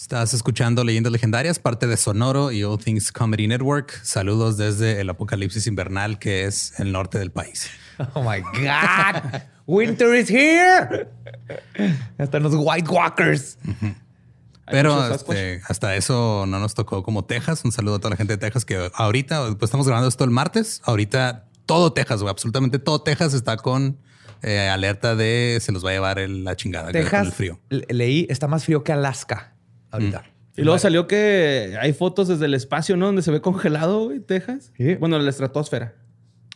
Estás escuchando Leyendas Legendarias, parte de Sonoro y All Things Comedy Network. Saludos desde el apocalipsis invernal que es el norte del país. Oh my God. Winter is here. Están los White Walkers. Pero este, hasta eso no nos tocó como Texas. Un saludo a toda la gente de Texas que ahorita, pues estamos grabando esto el martes. Ahorita todo Texas, absolutamente todo Texas está con eh, alerta de se los va a llevar la chingada Texas, el frío. Leí, está más frío que Alaska ahorita. Mm. Y luego salió que hay fotos desde el espacio, ¿no? Donde se ve congelado, Texas. Bueno, la estratosfera.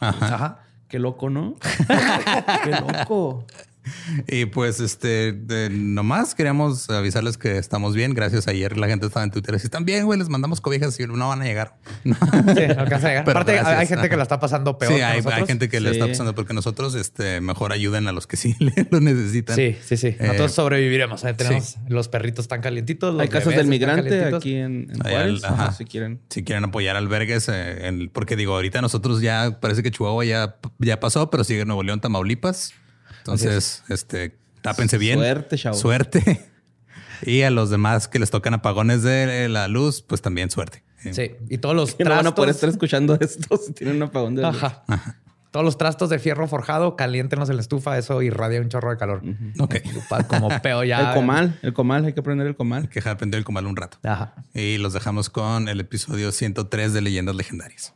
Ajá. Ajá. Qué loco, ¿no? Qué loco. Y pues, este, nomás queríamos avisarles que estamos bien. Gracias. Ayer la gente estaba en Twitter. Si están bien, güey, les mandamos cobijas y no van a llegar. Sí, no alcanza a llegar. Aparte, hay gente que la está pasando peor. Sí, hay, gente que le está pasando porque nosotros, este, mejor ayuden a los que sí lo necesitan. Sí, sí, sí. Eh, nosotros sobreviviremos. ¿eh? Tenemos los perritos tan calientitos. hay casas del migrante aquí en, Juárez. si quieren. Si quieren apoyar albergues, eh, porque digo, ahorita nosotros ya parece que Chihuahua ya, ya pasó, pero sigue Nuevo León, Tamaulipas. Entonces, este, tápense bien. Suerte, chavo. Suerte. y a los demás que les tocan apagones de la luz, pues también suerte. Sí. Y todos los trastos... no van a poder estar escuchando esto si tienen un apagón de luz. Ajá. Todos los trastos de fierro forjado, caliéntenos en la estufa, eso irradia un chorro de calor. Ok. Como peo ya. El comal, el comal, hay que aprender el comal. Hay que aprender el comal un rato. Ajá. Y los dejamos con el episodio 103 de Leyendas Legendarias.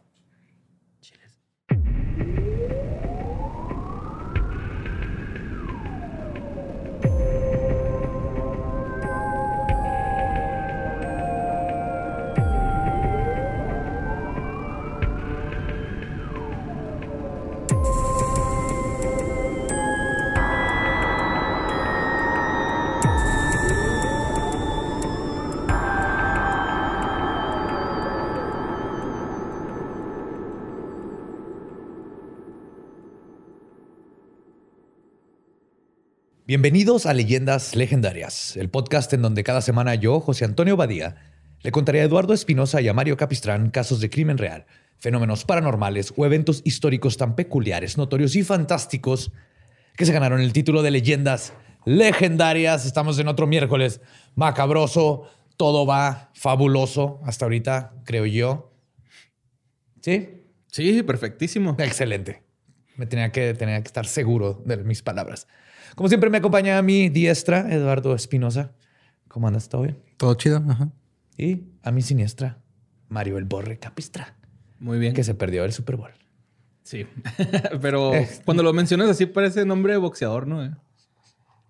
Bienvenidos a Leyendas Legendarias, el podcast en donde cada semana yo, José Antonio Badía, le contaré a Eduardo Espinosa y a Mario Capistrán casos de crimen real, fenómenos paranormales o eventos históricos tan peculiares, notorios y fantásticos que se ganaron el título de Leyendas Legendarias. Estamos en otro miércoles macabroso, todo va fabuloso hasta ahorita, creo yo. ¿Sí? Sí, perfectísimo. Excelente. Me tenía que, tenía que estar seguro de mis palabras. Como siempre me acompaña a mi diestra, Eduardo Espinosa. ¿Cómo andas? ¿Todo bien? Todo chido. Y a mi siniestra, Mario El Borre Capistra. Muy bien. Que se perdió el Super Bowl. Sí. Pero este. cuando lo mencionas así parece nombre de boxeador, ¿no?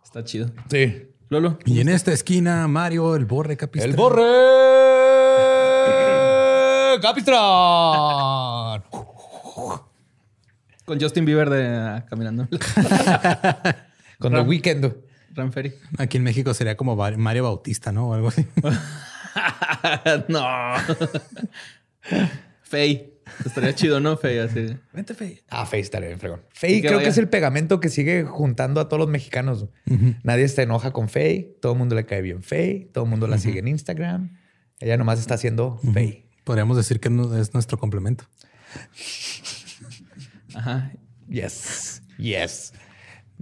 Está chido. Sí. Lolo. Y en esta esquina, Mario El Borre Capistra. El Borre Capistra. Con Justin Bieber de ah, caminando. Con el weekend. Ranferi. Aquí en México sería como Mario Bautista, ¿no? O algo así. no. Fey. Estaría chido, ¿no? Fey, así. Vente, Fey. Ah, Fey estaría bien fregón. Fey creo que es el pegamento que sigue juntando a todos los mexicanos. Nadie se enoja con Fey. Todo el mundo le cae bien Fey. Todo el mundo la sigue en Instagram. Ella nomás está haciendo Fey. Podríamos decir que es nuestro complemento. Ajá. Yes. Yes.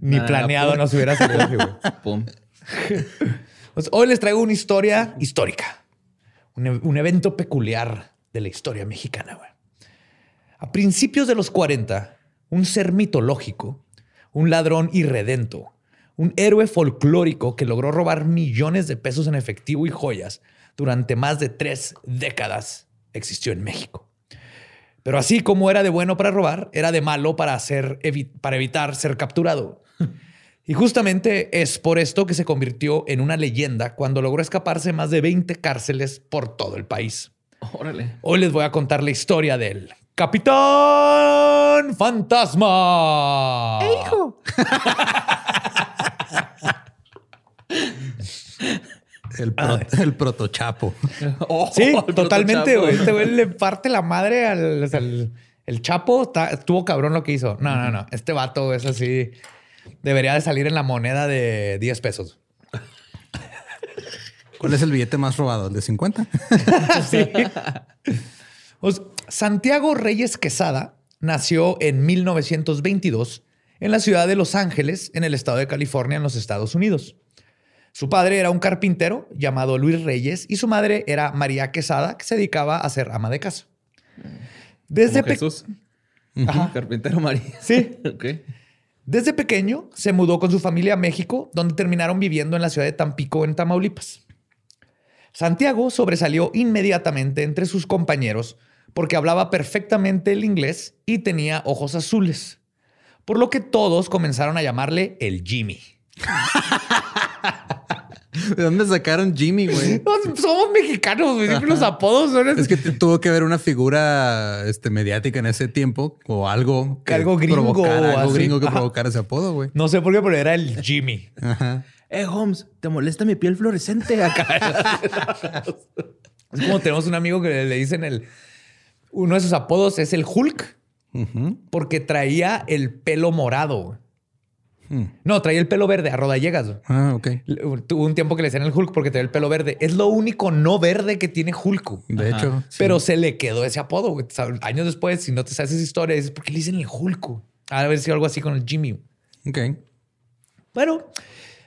Ni planeado no se hubiera salido pues, hoy les traigo una historia histórica. Un, evento peculiar de la historia mexicana. A principios de los 40, un ser mitológico, un ladrón irredento, un héroe folclórico que logró robar millones de pesos en efectivo y joyas durante más de tres décadas existió en México. Pero así como era de bueno para robar, era de malo para, hacer, para evitar ser capturado. Y justamente es por esto que se convirtió en una leyenda cuando logró escaparse más de 20 cárceles por todo el país. Órale. Hoy les voy a contar la historia del Capitán Fantasma. ¡Eh, hijo! El, el protochapo. Oh, sí, totalmente, güey. Este güey le parte la madre al... el Chapo estuvo cabrón lo que hizo. No, no, no. Este vato es así debería de salir en la moneda de 10 pesos. ¿Cuál es el billete más robado? ¿El de 50? sí. Pues, Santiago Reyes Quesada nació en 1922 en la ciudad de Los Ángeles, en el estado de California, en los Estados Unidos. Su padre era un carpintero llamado Luis Reyes y su madre era María Quesada, que se dedicaba a ser ama de casa. Desde Jesús. Carpintero María. Sí. Desde pequeño se mudó con su familia a México, donde terminaron viviendo en la ciudad de Tampico, en Tamaulipas. Santiago sobresalió inmediatamente entre sus compañeros porque hablaba perfectamente el inglés y tenía ojos azules, por lo que todos comenzaron a llamarle el Jimmy. ¿De dónde sacaron Jimmy, güey? somos mexicanos, güey. Siempre los apodos son Es que tuvo que haber una figura este, mediática en ese tiempo o algo que algo gringo, algo gringo que provocara ese apodo, güey. No sé por qué, pero era el Jimmy. Ajá. Eh, Holmes, ¿te molesta mi piel fluorescente acá? es como tenemos un amigo que le dicen el. Uno de sus apodos es el Hulk, porque traía el pelo morado. Hmm. No, traía el pelo verde a rodallegas. Ah, ok. Tuvo un tiempo que le decían el Hulk porque traía el pelo verde. Es lo único no verde que tiene Hulk. De hecho. Pero se le quedó ese apodo. Años después, si no te sabes esa historia, es porque le dicen el Hulk. De haber sido algo así con el Jimmy. Ok. Bueno,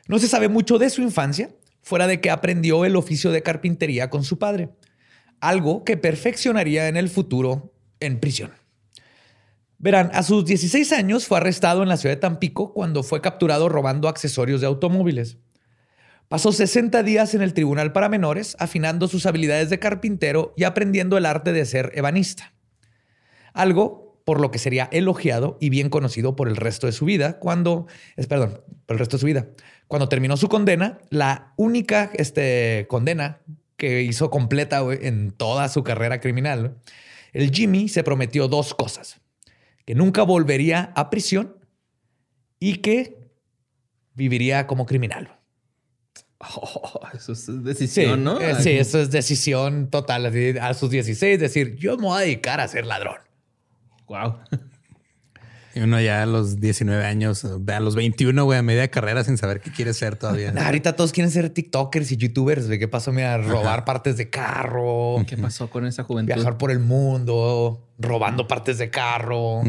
no se sabe mucho de su infancia, fuera de que aprendió el oficio de carpintería con su padre. Algo que perfeccionaría en el futuro en prisión. Verán, a sus 16 años fue arrestado en la ciudad de Tampico cuando fue capturado robando accesorios de automóviles. Pasó 60 días en el tribunal para menores, afinando sus habilidades de carpintero y aprendiendo el arte de ser ebanista. Algo por lo que sería elogiado y bien conocido por el resto de su vida cuando, es, perdón, por el resto de su vida. Cuando terminó su condena, la única este, condena que hizo completa en toda su carrera criminal, el Jimmy se prometió dos cosas que nunca volvería a prisión y que viviría como criminal. Oh, eso es decisión, ¿no? Eh, sí, eso es decisión total. A sus 16, decir, yo me voy a dedicar a ser ladrón. Wow. Y uno ya a los 19 años, a los 21, güey, a media carrera sin saber qué quiere ser todavía. Ahorita todos quieren ser TikTokers y YouTubers. ¿De qué pasó? Mira, robar partes de carro. ¿Qué pasó con esa juventud? Viajar por el mundo, robando partes de carro.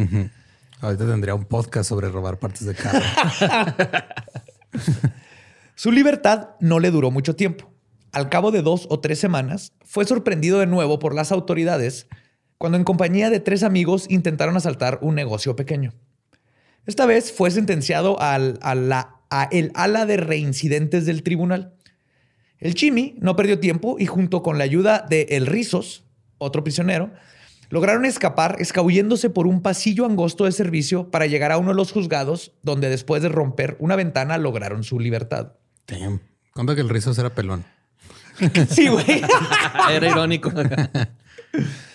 Ahorita tendría un podcast sobre robar partes de carro. Su libertad no le duró mucho tiempo. Al cabo de dos o tres semanas, fue sorprendido de nuevo por las autoridades cuando en compañía de tres amigos intentaron asaltar un negocio pequeño. Esta vez fue sentenciado al, a, la, el ala de reincidentes del tribunal. El Chimi no perdió tiempo y junto con la ayuda de El Rizos, otro prisionero, lograron escapar escabulléndose por un pasillo angosto de servicio para llegar a uno de los juzgados, donde después de romper una ventana lograron su libertad. Damn. Cuenta que el Rizos era pelón. sí, güey. era irónico.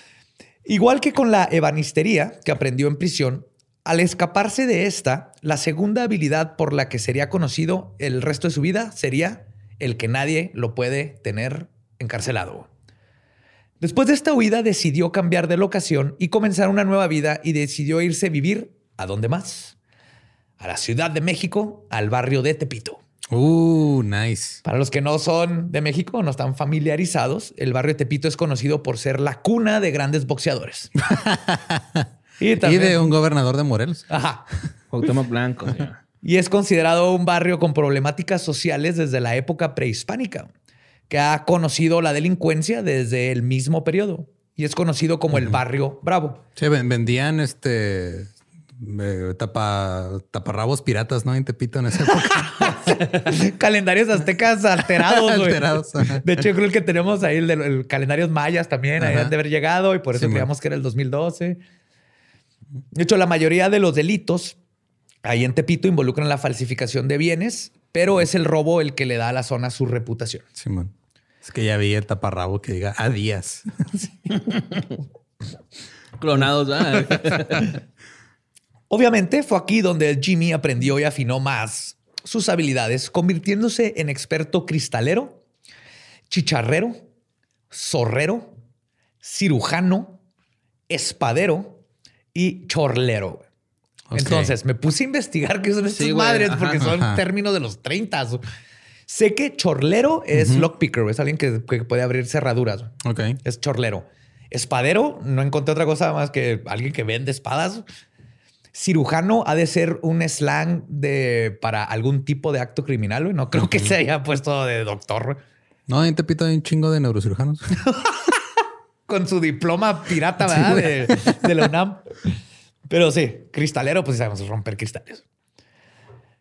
Igual que con la ebanistería que aprendió en prisión, al escaparse de esta, la segunda habilidad por la que sería conocido el resto de su vida sería el que nadie lo puede tener encarcelado. Después de esta huida decidió cambiar de locación y comenzar una nueva vida y decidió irse a vivir a dónde más? A la Ciudad de México, al barrio de Tepito. Uh, nice. Para los que no son de México, no están familiarizados, el barrio de Tepito es conocido por ser la cuna de grandes boxeadores. y, de un gobernador de Morelos. Ajá. Blanco. y es considerado un barrio con problemáticas sociales desde la época prehispánica, que ha conocido la delincuencia desde el mismo periodo. Y es conocido como el barrio Bravo. Sí, vendían este tapa, taparrabos piratas, ¿no? En Tepito en esa época. Calendarios aztecas alterados, alterados De hecho, yo creo que tenemos ahí el de los calendarios mayas también, ahí han de haber llegado y por eso creíamos que era el 2012. De hecho, la mayoría de los delitos ahí en Tepito involucran la falsificación de bienes, pero es el robo el que le da a la zona su reputación. Simón. Es que ya vi el taparrabo que diga a días. Clonados, Obviamente fue aquí donde Jimmy aprendió y afinó más sus habilidades, convirtiéndose en experto cristalero, chicharrero, zorrero, cirujano, espadero y chorlero. Entonces me puse a investigar qué son estas madres porque son términos de los 30. Sé que chorlero es lockpicker, es alguien que, puede abrir cerraduras. Ok. Es chorlero. Espadero, no encontré otra cosa más que alguien que vende espadas. Cirujano ha de ser un slang de para algún tipo de acto criminal. güey. No creo que se haya puesto de doctor. No, en Tepito hay un chingo de neurocirujanos. Con su diploma pirata, ¿verdad? de, de la UNAM. Pero sí, cristalero, pues sí sabemos romper cristales.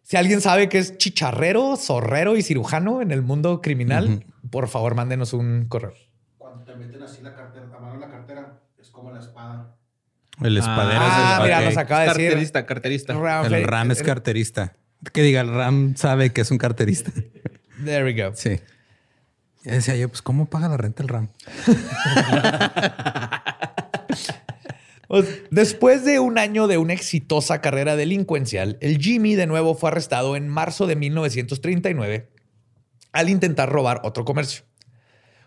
Si alguien sabe que es chicharrero, zorrero y cirujano en el mundo criminal, por favor, mándenos un correo. Cuando te meten así la cartera, a mano la cartera, es como la espada. El espadero Ah, es el mira, ok. nos acaba de decir. Carterista, carterista. Ram- El RAM es carterista. Que diga, el RAM sabe que es un carterista. There we go. Sí. Ya decía yo, pues, ¿cómo paga la renta el RAM? Pues, Después de un año de una exitosa carrera delincuencial, el Jimmy de nuevo fue arrestado en marzo de 1939 al intentar robar otro comercio.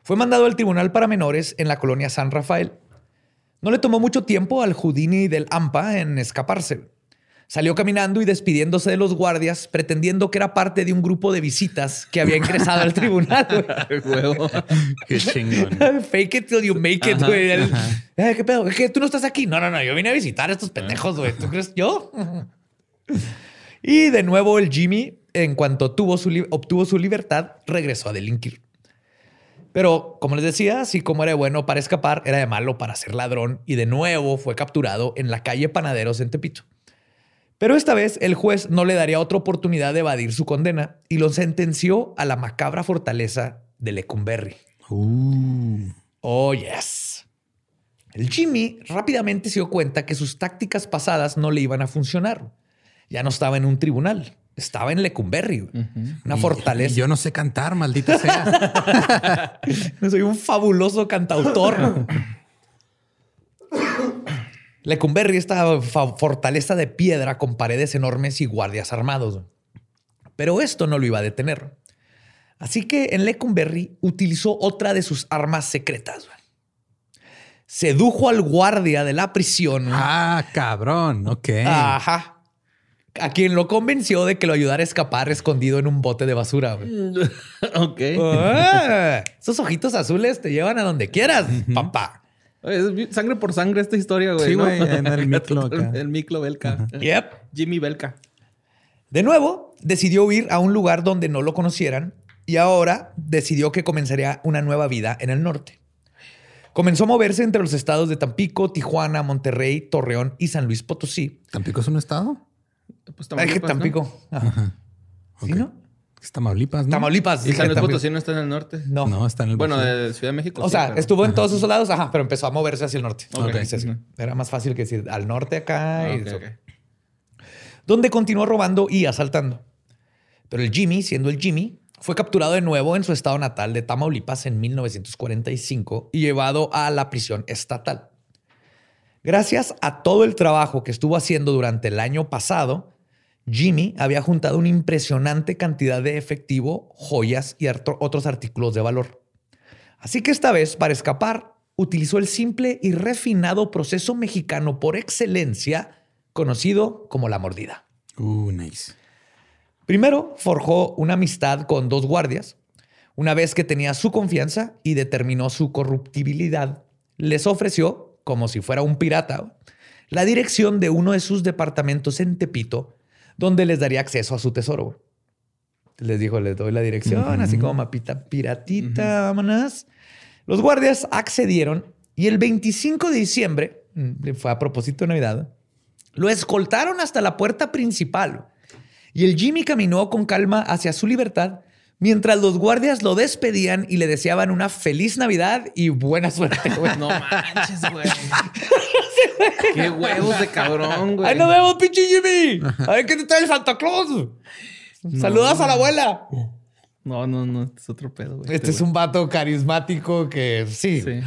Fue mandado al tribunal para menores en la colonia San Rafael. No le tomó mucho tiempo al Houdini del AMPA en escaparse. Salió caminando y despidiéndose de los guardias, pretendiendo que era parte de un grupo de visitas que había ingresado al tribunal. Huevo. Qué chingón. Fake it till you make it, güey. Eh, ¿Qué pedo? ¿Es que tú no estás aquí? No, no, no. Yo vine a visitar a estos pendejos, güey. ¿Tú crees yo? y de nuevo el Jimmy, en cuanto tuvo su obtuvo su libertad, regresó a delinquir. Pero, como les decía, así como era de bueno para escapar, era de malo para ser ladrón y de nuevo fue capturado en la calle Panaderos en Tepito. Pero esta vez el juez no le daría otra oportunidad de evadir su condena y lo sentenció a la macabra fortaleza de Lecumberri. Uh. Oh, yes. El Jimmy rápidamente se dio cuenta que sus tácticas pasadas no le iban a funcionar. Ya no estaba en un tribunal, estaba en Lecumberri, güey. una Y- fortaleza. y yo no sé cantar, maldita sea. Soy un fabuloso cantautor. Lecumberri, esta fortaleza de piedra con paredes enormes y guardias armados. Pero esto no lo iba a detener. Así que en Lecumberri utilizó otra de sus armas secretas. Sedujo al guardia de la prisión. ah, cabrón. Ok. Ajá. A quien lo convenció de que lo ayudara a escapar escondido en un bote de basura. ok. Ah, esos ojitos azules te llevan a donde quieras, papá. Oye, es sangre por sangre esta historia, güey. Sí, ¿no? güey, en el Miklo acá. El Miklo Belka. Yep. Jimmy Belka. De nuevo, decidió huir a un lugar donde no lo conocieran y ahora decidió que comenzaría una nueva vida en el norte. Comenzó a moverse entre los estados de Tampico, Tijuana, Monterrey, Torreón y San Luis Potosí. ¿Tampico es un estado? Pues Ay, que Tamaulipas, ¿no? Tampico. Ajá. ¿Sí, Ok. no? Es Tamaulipas, ¿no? Tamaulipas. Y San Luis. Potosí no está en el norte. No. No, está en el Bueno, de Ciudad de México. O sí, sea, pero- estuvo en todos esos lados, ajá, pero empezó a moverse hacia el norte. Ok. Sí, sí. Ujú. Era más fácil que decir al norte acá. Ah, y ok, eso. ok. donde continuó robando y asaltando. Pero el Jimmy, siendo el Jimmy, fue capturado de nuevo en su estado natal de Tamaulipas en 1945 y llevado a la prisión estatal. Gracias a todo el trabajo que estuvo haciendo durante el año pasado, Jimmy había juntado una impresionante cantidad de efectivo, joyas y otros artículos de valor. Así que esta vez, para escapar, utilizó el simple y refinado proceso mexicano por excelencia conocido como la mordida. Uh, nice. Primero, forjó una amistad con dos guardias. Una vez que tenía su confianza y determinó su corruptibilidad, les ofreció, como si fuera un pirata, la dirección de uno de sus departamentos en Tepito, donde les daría acceso a su tesoro. Les dijo, les doy la dirección, así como mapita piratita, vámonos. Los guardias accedieron y el 25 de diciembre, mm, fue a propósito de Navidad, lo escoltaron hasta la puerta principal. Y el Jimmy caminó con calma hacia su libertad mientras los guardias lo despedían y le deseaban una feliz Navidad y buena suerte. güey. No manches, güey. Qué huevos de cabrón, güey. ¡Ahí nos vemos, pinche Jimmy! A ver qué te trae el Santa Claus. Saludas a la abuela. No, no, no. Este es otro pedo, güey. Este es un vato carismático que sí. Sí.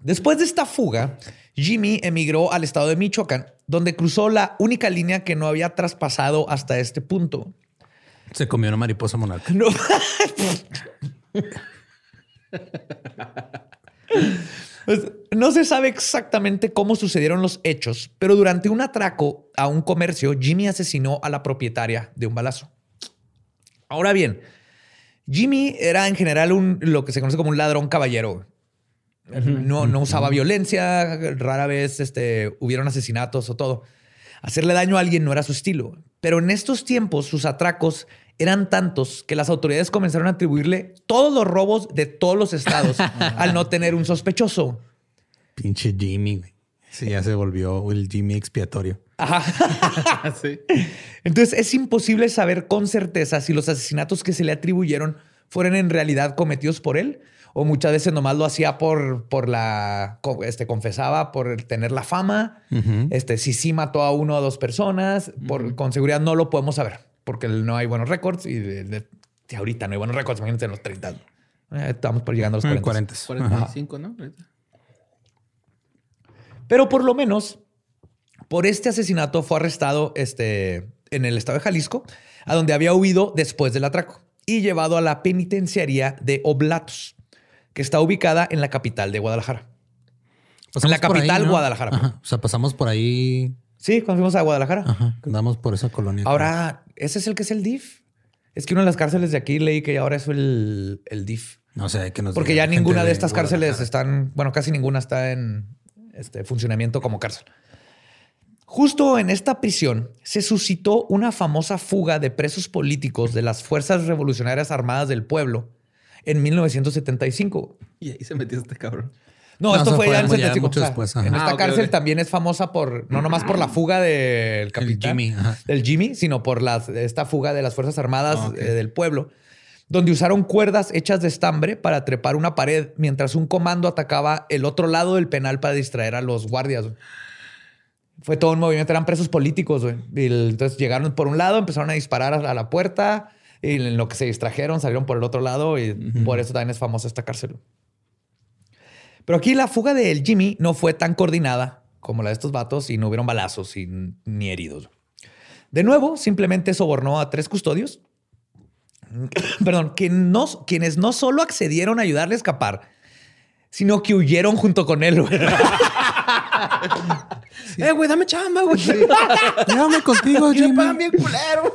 Después de esta fuga, Jimmy emigró al estado de Michoacán, donde cruzó la única línea que no había traspasado hasta este punto. Se comió una mariposa monarca. No. Pues, no se sabe exactamente cómo sucedieron los hechos, pero durante un atraco a un comercio, Jimmy asesinó a la propietaria de un balazo. Ahora bien, Jimmy era en general un, lo que se conoce como un ladrón caballero. No, no usaba violencia, rara vez este, hubieron asesinatos o todo. Hacerle daño a alguien no era su estilo, pero en estos tiempos sus atracos eran tantos que las autoridades comenzaron a atribuirle todos los robos de todos los estados al no tener un sospechoso. Pinche Jimmy, güey. Sí, ya se volvió el Jimmy expiatorio. Ajá. sí. Entonces es imposible saber con certeza si los asesinatos que se le atribuyeron fueron en realidad cometidos por él o muchas veces nomás lo hacía por, por la, este, confesaba por tener la fama, este, si sí mató a uno o dos personas, por, con seguridad no lo podemos saber, porque no hay buenos récords y de, ahorita no hay buenos récords, imagínense en los 30. Eh, estamos por llegando a los 40. 40. 45, ¿no? Pero por lo menos, por este asesinato fue arrestado este, en el estado de Jalisco, a donde había huido después del atraco y llevado a la penitenciaría de Oblatos que está ubicada en la capital de Guadalajara. en la capital Guadalajara. O sea, pasamos por ahí. Sí, cuando fuimos a Guadalajara. Ajá. Andamos por esa colonia. Ahora, ¿ese es el que es el DIF? Es que una de las cárceles de aquí leí que ahora es el, el DIF. No sé, que nos Porque ya ninguna de, estas cárceles están, bueno, casi ninguna está en este funcionamiento como cárcel. Justo en esta prisión se suscitó una famosa fuga de presos políticos de las Fuerzas Revolucionarias Armadas del Pueblo en 1975. Y ahí se metió este cabrón. No, esto fue, ya en 75. después, en esta ah, cárcel también es famosa por, no nomás por la fuga del capitán, Jimmy, del Jimmy, sino por esta fuga de las Fuerzas Armadas ah, eh, del pueblo, donde usaron cuerdas hechas de estambre para trepar una pared mientras un comando atacaba el otro lado del penal para distraer a los guardias. Fue todo un movimiento, eran presos políticos. entonces llegaron por un lado, empezaron a disparar a la puerta, y en lo que se distrajeron, salieron por el otro lado y por eso también es famosa esta cárcel. Pero aquí la fuga del Jimmy no fue tan coordinada como la de estos vatos y no hubieron balazos ni heridos. De nuevo, simplemente sobornó a tres custodios, perdón, que no, quienes no solo accedieron a ayudarle a escapar, sino que huyeron junto con él. Eh, güey, dame chamba, güey. Llévame contigo, Jimmy. Me bien culero.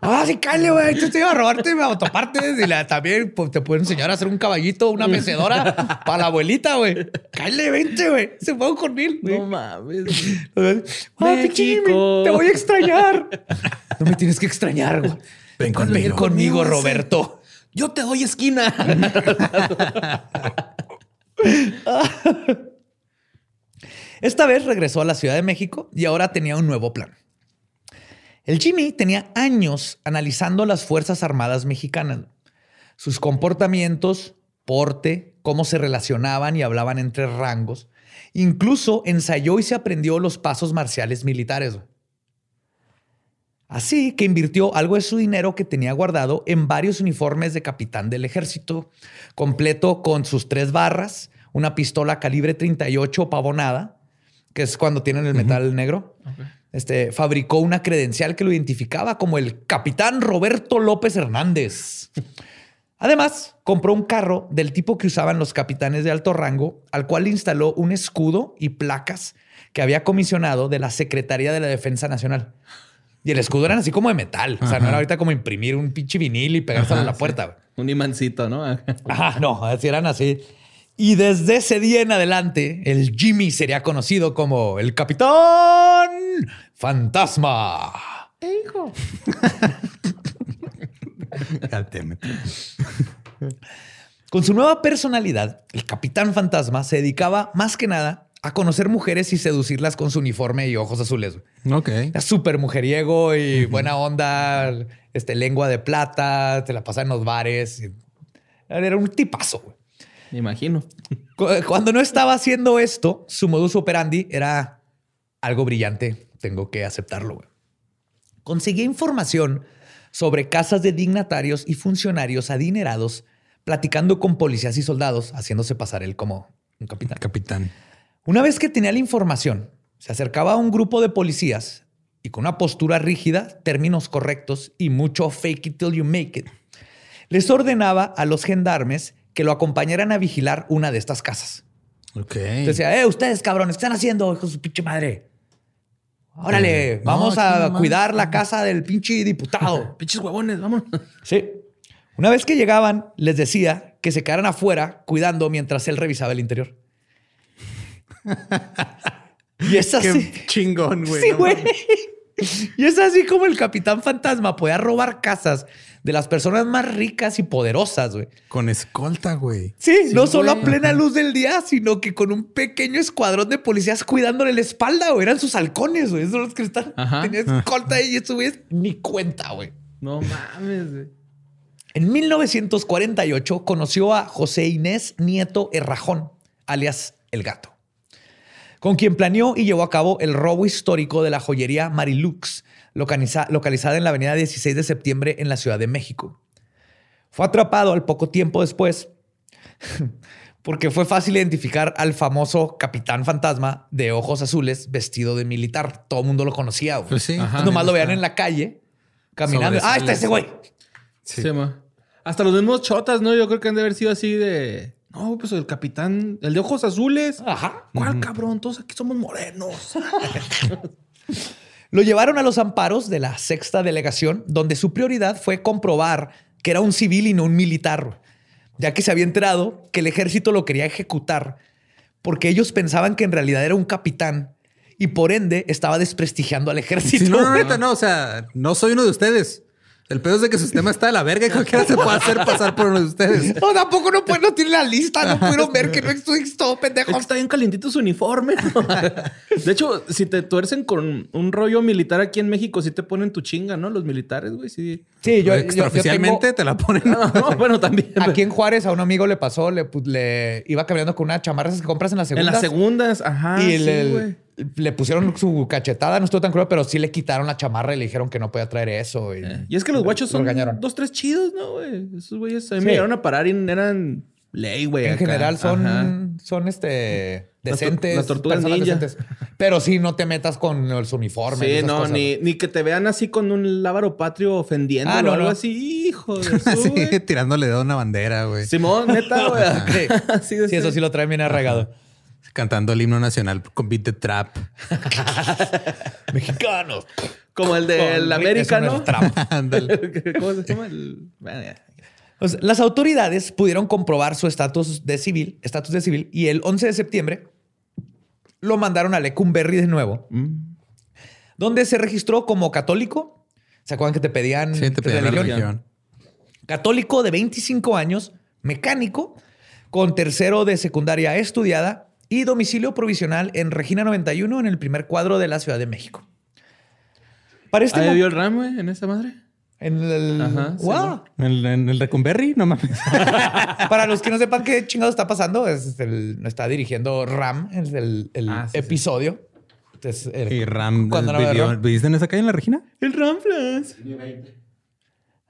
ah, sí, cállate, güey. Yo te iba a robarte autopartes y la, también pues, te puedo enseñar a hacer un caballito, una mecedora para la abuelita, güey. Cállate, vente, güey. Se fue con mil. No mames. Ah, chico. Te voy a extrañar. No me tienes que extrañar, güey. Ven conmigo. Ven conmigo, Roberto. Yo te doy esquina. Esta vez regresó a la Ciudad de México y ahora tenía un nuevo plan. El Jimmy tenía años analizando las Fuerzas Armadas mexicanas, sus comportamientos, porte, cómo se relacionaban y hablaban entre rangos. Incluso ensayó y se aprendió los pasos marciales militares. Así que invirtió algo de su dinero que tenía guardado en varios uniformes de capitán del ejército, completo con sus tres barras, una pistola calibre 38 pavonada, que es cuando tienen el metal negro. Este, fabricó una credencial que lo identificaba como el capitán Roberto López Hernández. Además, compró un carro del tipo que usaban los capitanes de alto rango, al cual instaló un escudo y placas que había comisionado de la Secretaría de la Defensa Nacional. Y el escudo eran así como de metal. O sea, no era ahorita como imprimir un pinche vinil y pegárselo a la puerta. Un imancito, ¿no? Ajá, no, así eran así. Y desde ese día en adelante, el Jimmy sería conocido como el Capitán Fantasma. hijo. Con su nueva personalidad, el Capitán Fantasma se dedicaba más que nada a conocer mujeres y seducirlas con su uniforme y ojos azules. Ok. Era súper mujeriego y buena onda, este, lengua de plata, te la pasaba en los bares. Era un tipazo. Me imagino. Cuando no estaba haciendo esto, su modus operandi era algo brillante. Tengo que aceptarlo. Conseguía información sobre casas de dignatarios y funcionarios adinerados, platicando con policías y soldados, haciéndose pasar él como un capitán. Capitán. Una vez que tenía la información, se acercaba a un grupo de policías y con una postura rígida, términos correctos y mucho fake it till you make it, les ordenaba a los gendarmes que lo acompañaran a vigilar una de estas casas. Ok. decía, eh, ustedes cabrones, ¿qué están haciendo, hijo de su pinche madre? Órale, eh, vamos a cuidar la casa del pinche diputado. Pinches huevones, vamos. Sí. Una vez que llegaban, les decía que se quedaran afuera cuidando mientras él revisaba el interior. Y es así. Qué chingón, güey. Sí, güey. Y es así como el capitán fantasma podía robar casas de las personas más ricas y poderosas, güey. Con escolta, güey. Sí, no solo a plena luz del día, sino que con un pequeño escuadrón de policías cuidándole la espalda, güey. Eran sus halcones, güey. Esos son los que están. Ajá. Tenían escolta y eso, güey, ni cuenta, güey. No mames, güey. En 1948 conoció a José Inés Nieto Errajón, alias El Gato, con quien planeó y llevó a cabo el robo histórico de la joyería Marilux, localiza- localizada en la avenida 16 de septiembre en la Ciudad de México. Fue atrapado al poco tiempo después porque fue fácil identificar al famoso capitán fantasma de ojos azules vestido de militar. Todo el mundo lo conocía. güey. Pues sí. Entonces, nomás lo veían en la calle caminando. Ah, está ese güey. Sí. Sí. Hasta los mismos chotas, ¿no? Yo creo que han de haber sido así de. No, pues el capitán, el de ojos azules. Ajá. ¿Cuál cabrón? Todos aquí somos morenos. Lo llevaron a los amparos de la sexta delegación, donde su prioridad fue comprobar que era un civil y no un militar, ya que se había enterado que el ejército lo quería ejecutar porque ellos pensaban que en realidad era un capitán y por ende estaba desprestigiando al ejército. Sí, no, no, no. O sea, no soy uno de ustedes. El pedo es de que su sistema está de la verga y cualquiera se puede hacer pasar por uno de ustedes. No, tampoco no pueden, no tiene la lista, no pudieron ver que no estoy todo pendejo. está bien calientito su uniforme. ¿no? De hecho, si te tuercen con un rollo militar aquí en México, sí te ponen tu chinga, ¿no? Los militares, güey. Sí. Sí, yo, yo- yo Extraoficialmente tengo- te la ponen. Ah, no, bueno, también. Aquí en Juárez a un amigo le pasó, le, pu- le iba caminando con una chamarra esas que compras en las En segundas. las segundas, ajá. y sí, le, güey. le pusieron su cachetada, no estuvo tan cruel, pero sí le quitaron la chamarra y le dijeron que no podía traer eso. Y, Eh, Y es que los guachos son dos, tres chidos, ¿no, güey? Esos güeyes a mí Sí. me llegaron a parar y eran ley, güey. En acá. general son, Ajá. son este Las tor- decentes. las tortugas decentes. Pero sí, no te metas con los uniformes. Sí, esas no, cosas. ni, ni que te vean así con un lábaro patrio ofendiendo Ah, o algo no. así, hijo de su, Sí, tirándole de una bandera, güey. Simón, neta, güey. Sí. De eso sí lo traen bien arraigado. Cantando el himno nacional con beat de trap. Mexicanos. Como el de Con- la América, no ¿no? es trap. Ándale. ¿Cómo se llama? El... Las autoridades pudieron comprobar su estatus de civil, estatus de civil, y el 11 de septiembre lo mandaron a Lecumberri de nuevo, Mm. donde se registró como católico. ¿Se acuerdan que te pedían, Sí, te pedían la religión? religión. Católico de 25 años, mecánico, con tercero de secundaria estudiada y domicilio provisional en Regina 91 en el primer cuadro de la Ciudad de México. Para este ¿Ahí mo- vio el RAM, en esa madre? En el- Ajá, sí, ¡Wow! ¿En el, en el Recumberry? No mames. Para los que no sepan qué chingado está pasando, es el, está dirigiendo Ram, es el, el Ah, sí, sí. episodio. Entonces, el- Y Ram Cuando no. ¿Viviste en esa calle en la Regina? El RAM Flash. Tiene 20.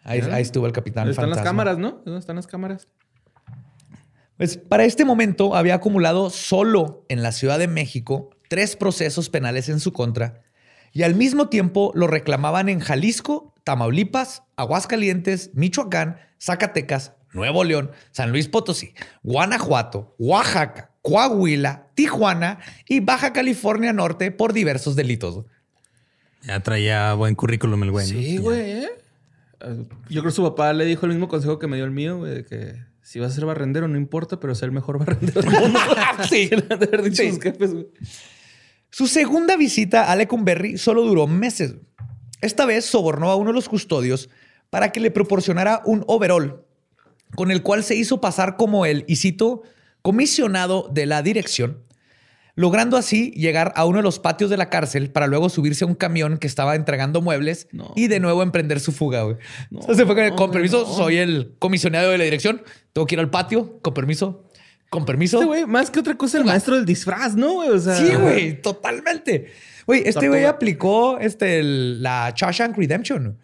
ahí, ahí estuvo el capitán. Están las cámaras, ¿no? ¿Dónde están las cámaras? Pues para este momento había acumulado solo en la Ciudad de México tres procesos penales en su contra y al mismo tiempo lo reclamaban en Jalisco, Tamaulipas, Aguascalientes, Michoacán, Zacatecas, Nuevo León, San Luis Potosí, Guanajuato, Oaxaca, Coahuila, Tijuana y Baja California Norte por diversos delitos. Ya traía buen currículum el güey. ¿no? Sí, güey, ¿eh? Eh, Yo creo que su papá le dijo el mismo consejo que me dio el mío, güey, de que si vas a ser barrendero no importa, pero ser el mejor barrendero del mundo. Sí. Que le han de haber dicho Sí. sus jefes, güey. Su segunda visita a Lecumberri solo duró meses. Esta vez sobornó a uno de los custodios para que le proporcionara un overall, con el cual se hizo pasar como el, y cito, comisionado de la dirección, logrando así llegar a uno de los patios de la cárcel para luego subirse a un camión que estaba entregando muebles No. y de nuevo emprender su fuga. güey. No, se fue con, permiso, soy el comisionado de la dirección, tengo que ir al patio, con permiso, con permiso. Este güey, más que otra cosa, el maestro del disfraz, ¿no? O sea, Sí, güey, totalmente. Güey, este güey aplicó este, el- la Shawshank Redemption.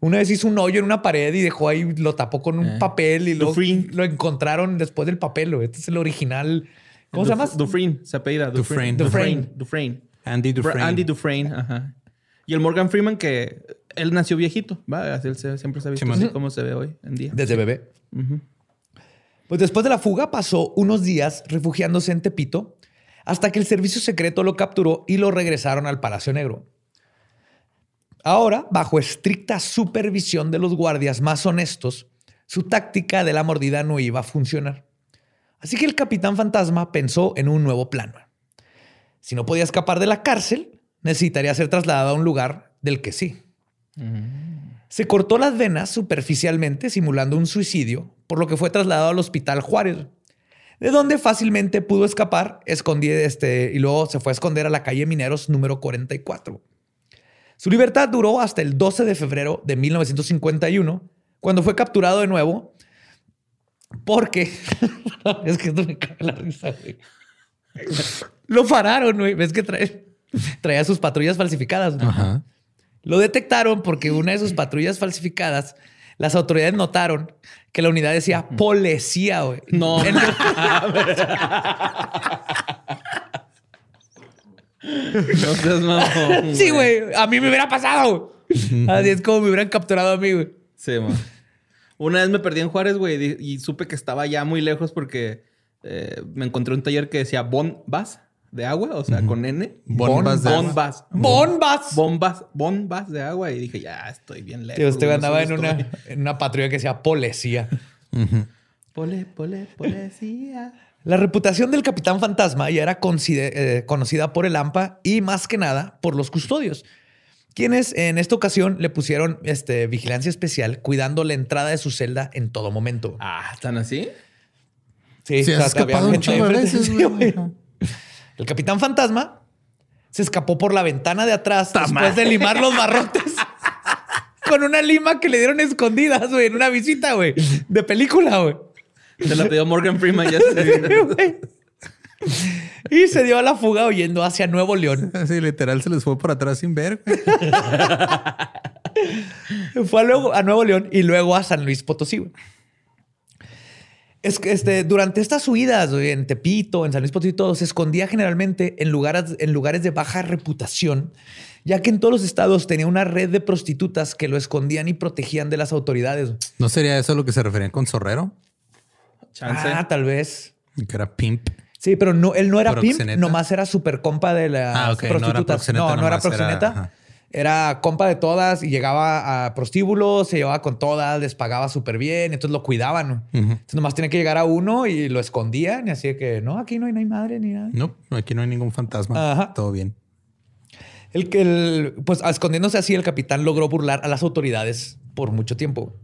Una vez hizo un hoyo en una pared y dejó ahí, lo tapó con un Eh. papel y luego Dufresne. lo encontraron después del papel. güey. Este es el original. ¿Cómo se llama? Dufresne, se apellida. Dufresne. Dufresne. Dufresne. Andy Dufresne. Andy Dufresne, ajá. Y el Morgan Freeman que él nació viejito, va, él se- siempre se ha visto Sí, así como se ve hoy en día. Desde bebé. Ujú. Pues después de la fuga pasó unos días refugiándose en Tepito hasta que el servicio secreto lo capturó y lo regresaron al Palacio Negro. Ahora, bajo estricta supervisión de los guardias más honestos, su táctica de la mordida no iba a funcionar. Así que el capitán fantasma pensó en un nuevo plan. Si no podía escapar de la cárcel, necesitaría ser trasladado a un lugar del que sí. Se cortó las venas superficialmente, simulando un suicidio, por lo que fue trasladado al Hospital Juárez, de donde fácilmente pudo escapar, escondí este, y luego se fue a esconder a la calle Mineros número 44. Su libertad duró hasta el 12 de febrero de 1951, cuando fue capturado de nuevo, porque es que esto me cae la risa, güey. Lo pararon, güey. Ves que trae, traía sus patrullas falsificadas. Ajá. Lo detectaron porque una de sus patrullas falsificadas, las autoridades notaron que la unidad decía policía, güey. No. no seas mamón. Sí, güey. A mí me hubiera pasado. Así es como me hubieran capturado a mí, güey. Sí, man. Una vez me perdí en Juárez, güey, y supe que estaba ya muy lejos porque eh, me encontré un taller que decía Bombas de agua, o sea, con N. Bombas. Bombas. Bombas. Bombas. Bombas de agua. Y dije, ya estoy bien lejos. usted andaba en una, en una, patrulla que decía policía. Pole, pole, policía. La reputación del Capitán Fantasma ya era eh, conocida por el AMPA y más que nada por los custodios, quienes en esta ocasión le pusieron este, vigilancia especial cuidando la entrada de su celda en todo momento. Ah, ¿están así? Sí, se ha escapado un veces, El Capitán Fantasma se escapó por la ventana de atrás después de limar los barrotes con una lima que le dieron escondidas, güey, en una visita, güey, de película, güey. Se la pidió Morgan Freeman ya. y se dio a la fuga huyendo hacia Nuevo León. Sí, literal se les fue por atrás sin ver. fue luego a Nuevo León y luego a San Luis Potosí. Es que este, durante estas huidas en Tepito, en San Luis Potosí, todo se escondía generalmente en lugares, en lugares de baja reputación, ya que en todos los estados tenía una red de prostitutas que lo escondían y protegían de las autoridades. ¿No sería eso lo que se refería con Zorrero? Ah, tal vez. Que era pimp. Sí, pero no, él no era pimp, nomás era súper compa de las ah, prostitutas. No, no era proxeneta. Era, compa de todas y llegaba a prostíbulos, se llevaba con todas, les pagaba súper bien, entonces lo cuidaban. Entonces nomás tenía que llegar a uno y lo escondían y así que no, aquí no hay, no hay madre ni nada. No, aquí no hay ningún fantasma. Todo bien. El que, pues escondiéndose así, el capitán logró burlar a las autoridades por mucho tiempo.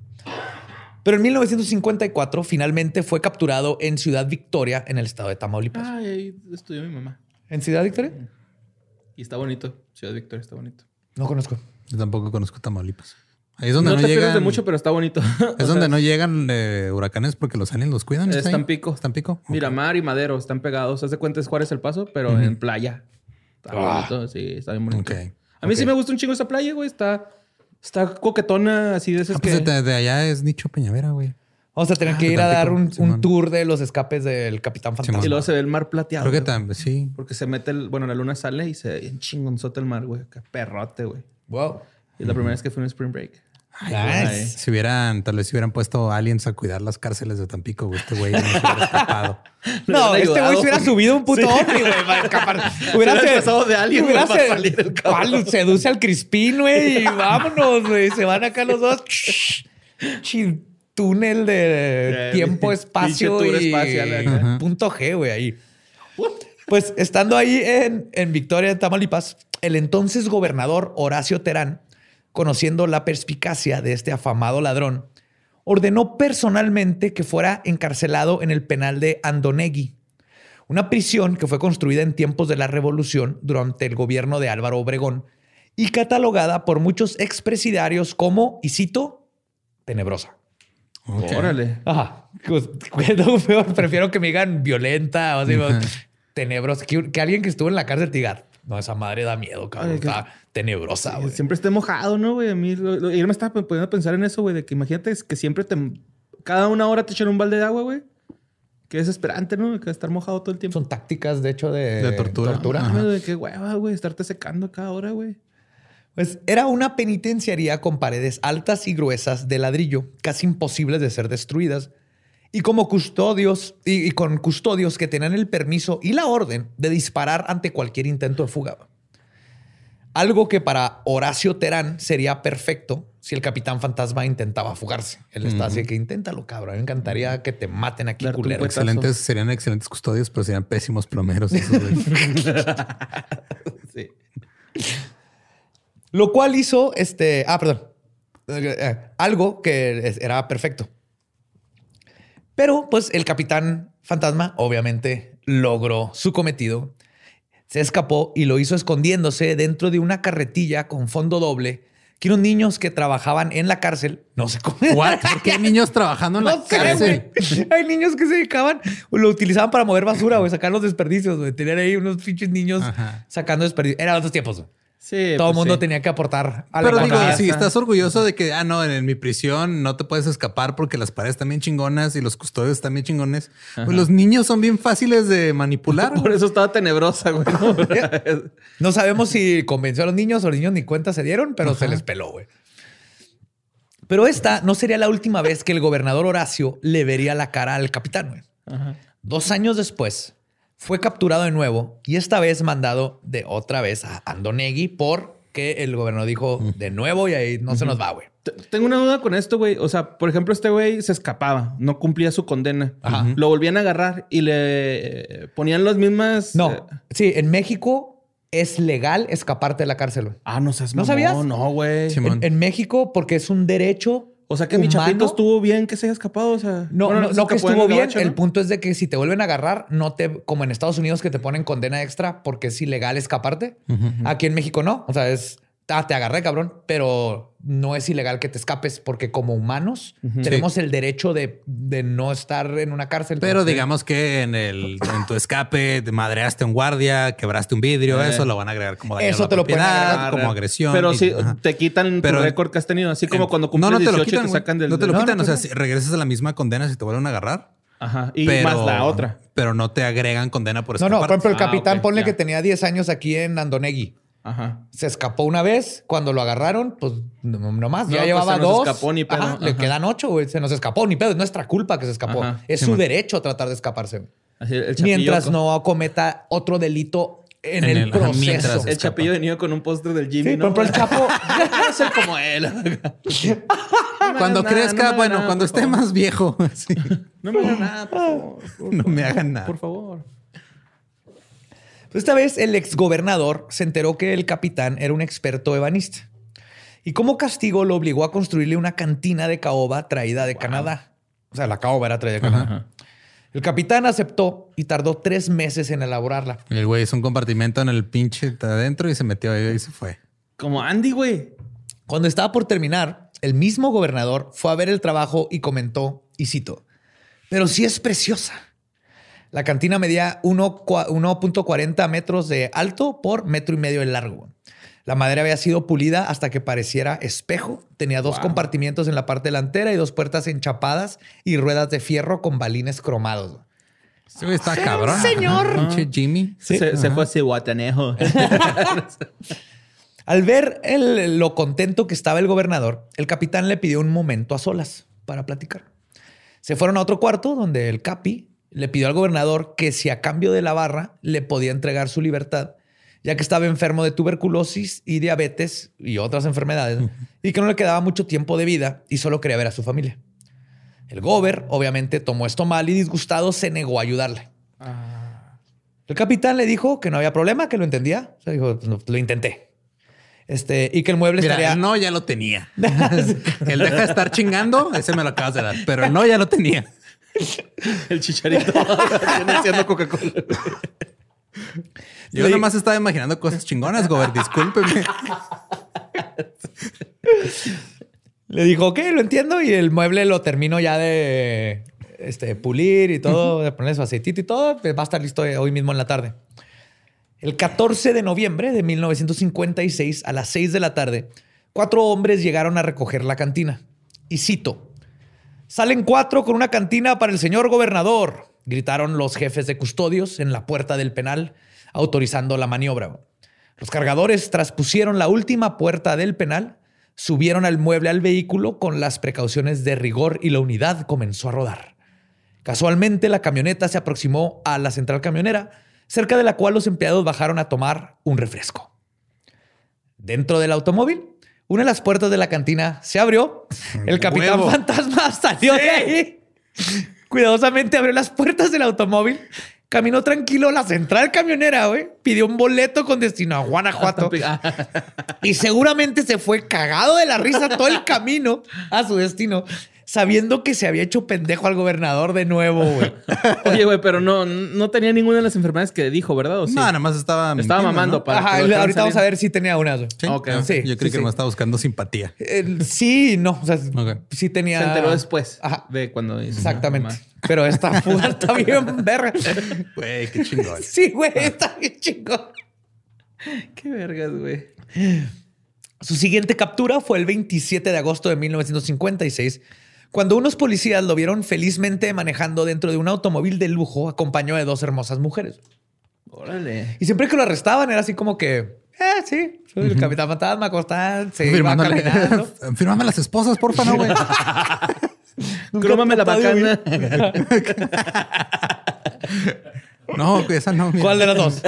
Pero en 1954 finalmente fue capturado en Ciudad Victoria, en el estado de Tamaulipas. Ah, ahí estudió mi mamá. ¿En Ciudad Victoria? Y está bonito. Ciudad Victoria está bonito. No conozco. Yo tampoco conozco Tamaulipas. Ahí es donde no, no te llegan... de mucho, pero está bonito. Es donde no llegan eh, huracanes porque los aliens los cuidan. Es Tampico. Tampico. Miramar y Madero están pegados. Haz de cuenta es Juárez el Paso, pero en playa. Está ah. bonito. Sí, está bien bonito. A mí sí me gusta un chingo esa playa, güey. Está... Está coquetona, así de esas ah, pues de, allá es Nicho Peñavera, güey. Vamos a tener ah, que ir a dar un, tour de los escapes del Capitán Fantasma. Y luego se ve el mar plateado. Creo que también, sí. Porque se mete el... Bueno, la luna sale y se en chingonzote el mar, güey. Qué perrote, güey. Wow. Y es la primera vez que fui en Spring Break. Ay, Si hubieran, tal vez si hubieran puesto aliens a cuidar las cárceles de Tampico, güey. Este güey no se hubiera escapado. no, este güey se hubiera subido un puto sí. güey, para escapar. Hubiera pasado de alguien hubiera para salir el cabrón. Seduce al Crispín, güey, y vámonos, güey. Se van acá los dos. Túnel de tiempo, espacio y punto G, güey, ahí. Pues estando ahí en, en Victoria, Tamaulipas, el entonces gobernador Horacio Terán conociendo la perspicacia de este afamado ladrón, ordenó personalmente que fuera encarcelado en el penal de Andonegui, una prisión que fue construida en tiempos de la Revolución durante el gobierno de Álvaro Obregón y catalogada por muchos expresidarios como, y cito, tenebrosa. Órale. Ajá. Pues, prefiero que me digan violenta o tenebrosa. Que, alguien que estuvo en la cárcel te diga, no, esa madre da miedo, cabrón. Está tenebrosa, güey. Siempre esté mojado, ¿no, güey? A mí, yo me estaba poniendo a pensar en eso, güey, de que imagínate que siempre te. Cada una hora te echan un balde de agua, güey. Qué desesperante, ¿no? Que estar mojado todo el tiempo. Son tácticas, de hecho, de, de tortura. tortura. De qué hueva, güey, estarte secando cada hora, güey. Pues era una penitenciaría con paredes altas y gruesas de ladrillo, casi imposibles de ser destruidas y como custodios y, con custodios que tenían el permiso y la orden de disparar ante cualquier intento de fuga. Algo que para Horacio Terán sería perfecto, si el capitán fantasma intentaba fugarse. Él está así que inténtalo, cabrón. Me encantaría que te maten aquí, culero. Excelentes, serían excelentes custodios, pero serían pésimos plomeros. sí. Lo cual hizo este. Ah, perdón. Eh, algo que era perfecto. Pero, pues, el capitán fantasma obviamente logró su cometido. Se escapó y lo hizo escondiéndose dentro de una carretilla con fondo doble que unos niños que trabajaban en la cárcel no se comen. ¿Por qué hay niños trabajando en la cárcel? hay niños que se dedicaban, lo utilizaban para mover basura, o sacar los desperdicios, güey. Tener ahí unos pinches niños sacando desperdicios. Eran otros tiempos. Sí, todo el pues mundo tenía que aportar a la Pero digo, si estás orgulloso de que, ah, no, en, mi prisión no te puedes escapar porque las paredes están bien chingonas y los custodios están bien chingones. Pues los niños son bien fáciles de manipular. Por eso estaba tenebrosa, güey. no sabemos si convenció a los niños o los niños ni cuenta se dieron, pero se les peló, güey. Pero esta no sería la última vez que el gobernador Horacio le vería la cara al capitán, güey. Dos años después, fue capturado de nuevo y esta vez mandado de otra vez a Andonegui porque el gobierno dijo de nuevo y ahí no se nos va, güey. Tengo una duda con esto, güey. O sea, por ejemplo, este güey se escapaba, no cumplía su condena. Lo volvían a agarrar y le ponían las mismas. No, eh, sí, en México es legal escaparte de la cárcel. Ah, no seas ¿No sabías? No, güey. en, México, porque es un derecho o sea que mi chapito estuvo bien que se haya escapado. O sea, no, no, que estuvo bien. El punto es de que si te vuelven a agarrar, no te, como en Estados Unidos que te ponen condena extra porque es ilegal escaparte. Aquí en México no. O sea, es ah, te agarré, cabrón, pero no es ilegal que te escapes porque como humanos tenemos el derecho de, no estar en una cárcel. Pero digamos que en el en tu escape te madreaste un guardia, quebraste un vidrio, eh. eso lo van a agregar como daño Eso te lo pueden agregar como agresión. Pero si te quitan tu récord que has tenido, así como cuando cumples no, no te lo quitan, te sacan del... No te lo quitan, o sea, si regresas a la misma condena si te vuelven a agarrar. Ajá, y más la otra. Pero no te agregan condena por escapar. No, no, por ejemplo, el ah, capitán ponle que tenía 10 años aquí en Andonegui. Se escapó una vez. Cuando lo agarraron, pues nomás. ya pues, llevaba dos. escapó ni pedo. Le quedan ocho, güey. Se nos escapó ni pedo. Es nuestra culpa que se escapó. Es su derecho tratar de escaparse. Mientras no cometa otro delito en, el, proceso. El chapillo de niño con un postre del Jimmy. Sí, ¿no? pero el chapo a ser como él. cuando crezca, bueno, cuando esté más viejo. No me hagan nada, por favor. no me hagan nada. Por favor. Esta vez el exgobernador se enteró que el capitán era un experto ebanista. Y como castigo lo obligó a construirle una cantina de caoba traída de Canadá. O sea, la caoba era traída de Canadá. El capitán aceptó y tardó tres meses en elaborarla. el güey hizo un compartimento en el pinche adentro y se metió ahí y se fue. Como Andy, güey. Cuando estaba por terminar, el mismo gobernador fue a ver el trabajo y comentó, y cito, pero sí es preciosa. La cantina medía 1.40 metros de alto por metro y medio de largo. La madera había sido pulida hasta que pareciera espejo. Tenía dos compartimientos en la parte delantera y dos puertas enchapadas y ruedas de fierro con balines cromados. Sí, está cabrón. Señor. Jimmy. Se, fue ese guatanejo. Al ver lo contento que estaba el gobernador, el capitán le pidió un momento a solas para platicar. Se fueron a otro cuarto donde el capi le pidió al gobernador que si a cambio de la barra le podía entregar su libertad, ya que estaba enfermo de tuberculosis y diabetes y otras enfermedades, y que no le quedaba mucho tiempo de vida y solo quería ver a su familia. El gober, obviamente, tomó esto mal y disgustado se negó a ayudarle. Ah. El capitán le dijo que no había problema, que lo entendía. O sea, dijo, lo intenté. Este, y que el mueble estaría. no, ya lo tenía. el deja de estar chingando, ese me lo acabas de dar, pero no, ya lo tenía. El chicharito haciendo Coca-Cola. Yo nomás estaba imaginando cosas chingonas, Gober. Discúlpeme. Le dijo, ok, lo entiendo. Y el mueble lo termino ya de este, pulir y todo, de poner su aceitito y todo. Pues va a estar listo hoy mismo en la tarde. El 14 de noviembre de 1956, a las 6 de la tarde, cuatro hombres llegaron a recoger la cantina. Y cito, Salen cuatro con una cantina para el señor gobernador, gritaron los jefes de custodios en la puerta del penal, autorizando la maniobra. Los cargadores traspusieron la última puerta del penal, subieron al mueble al vehículo con las precauciones de rigor y la unidad comenzó a rodar. Casualmente la camioneta se aproximó a la central camionera, cerca de la cual los empleados bajaron a tomar un refresco. Dentro del automóvil, una de las puertas de la cantina se abrió. El capitán fantasma salió de ahí. Cuidadosamente abrió las puertas del automóvil. Caminó tranquilo a la central camionera, güey. Pidió un boleto con destino a Guanajuato. y seguramente se fue cagado de la risa todo el camino a su destino sabiendo que se había hecho pendejo al gobernador de nuevo, güey. Oye, güey, pero no, no tenía ninguna de las enfermedades que dijo, ¿verdad? ¿O sí? No, nada más estaba Estaba mamando para Ajá, ahorita vamos a ver si tenía una. ¿Sí? sí Yo creí que sí. estaba buscando simpatía. sí, no. O sea, sí tenía... Se enteró después Ajá. de cuando... Exactamente. Pero esta puta está bien verga. Güey, qué chingón. Sí, güey, está bien chingón. Qué vergas, güey. Su siguiente captura fue el 27 de agosto de 1956 cuando unos policías lo vieron felizmente manejando dentro de un automóvil de lujo acompañado de dos hermosas mujeres. Órale. Y siempre que lo arrestaban era así como que, eh, sí, soy el capitán fantasma, Constante, se iba caminando. Fírmame las esposas, porfa, no, güey. Crómame la bacana. no, esa no. ¿Cuál de las dos?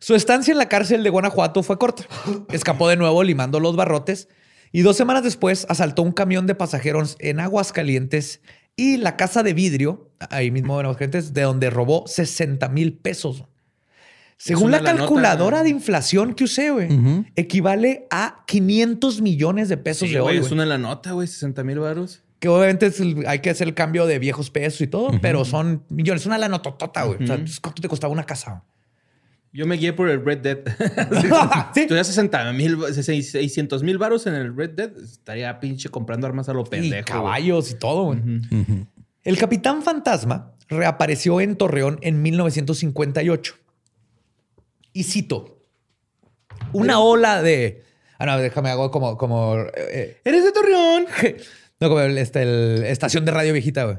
Su estancia en la cárcel de Guanajuato fue corta. Escapó de nuevo limando los barrotes y dos semanas después asaltó un camión de pasajeros en Aguascalientes y la casa de vidrio, ahí mismo en Aguascalientes, de donde robó 60 mil pesos. Según la calculadora de inflación que usé, güey, equivale a 500 millones de pesos de hoy. Es una la nota, güey, 60 mil baros. Que obviamente hay que hacer el cambio de viejos pesos y todo, pero son millones. Es una lana totota, güey. O sea, ¿cuánto te costaba una casa? Yo me guié por el Red Dead. ¿Sí? Tuviera 60 mil, 600 mil varos en el Red Dead. Estaría pinche comprando armas a lo pendejo. Y caballos y todo. güey. El Capitán Fantasma reapareció en Torreón en 1958. Y cito: Una ola de. Ah, no, déjame hago como. como eh, ¿Eres de Torreón? no, como este, el, estación de radio viejita, güey.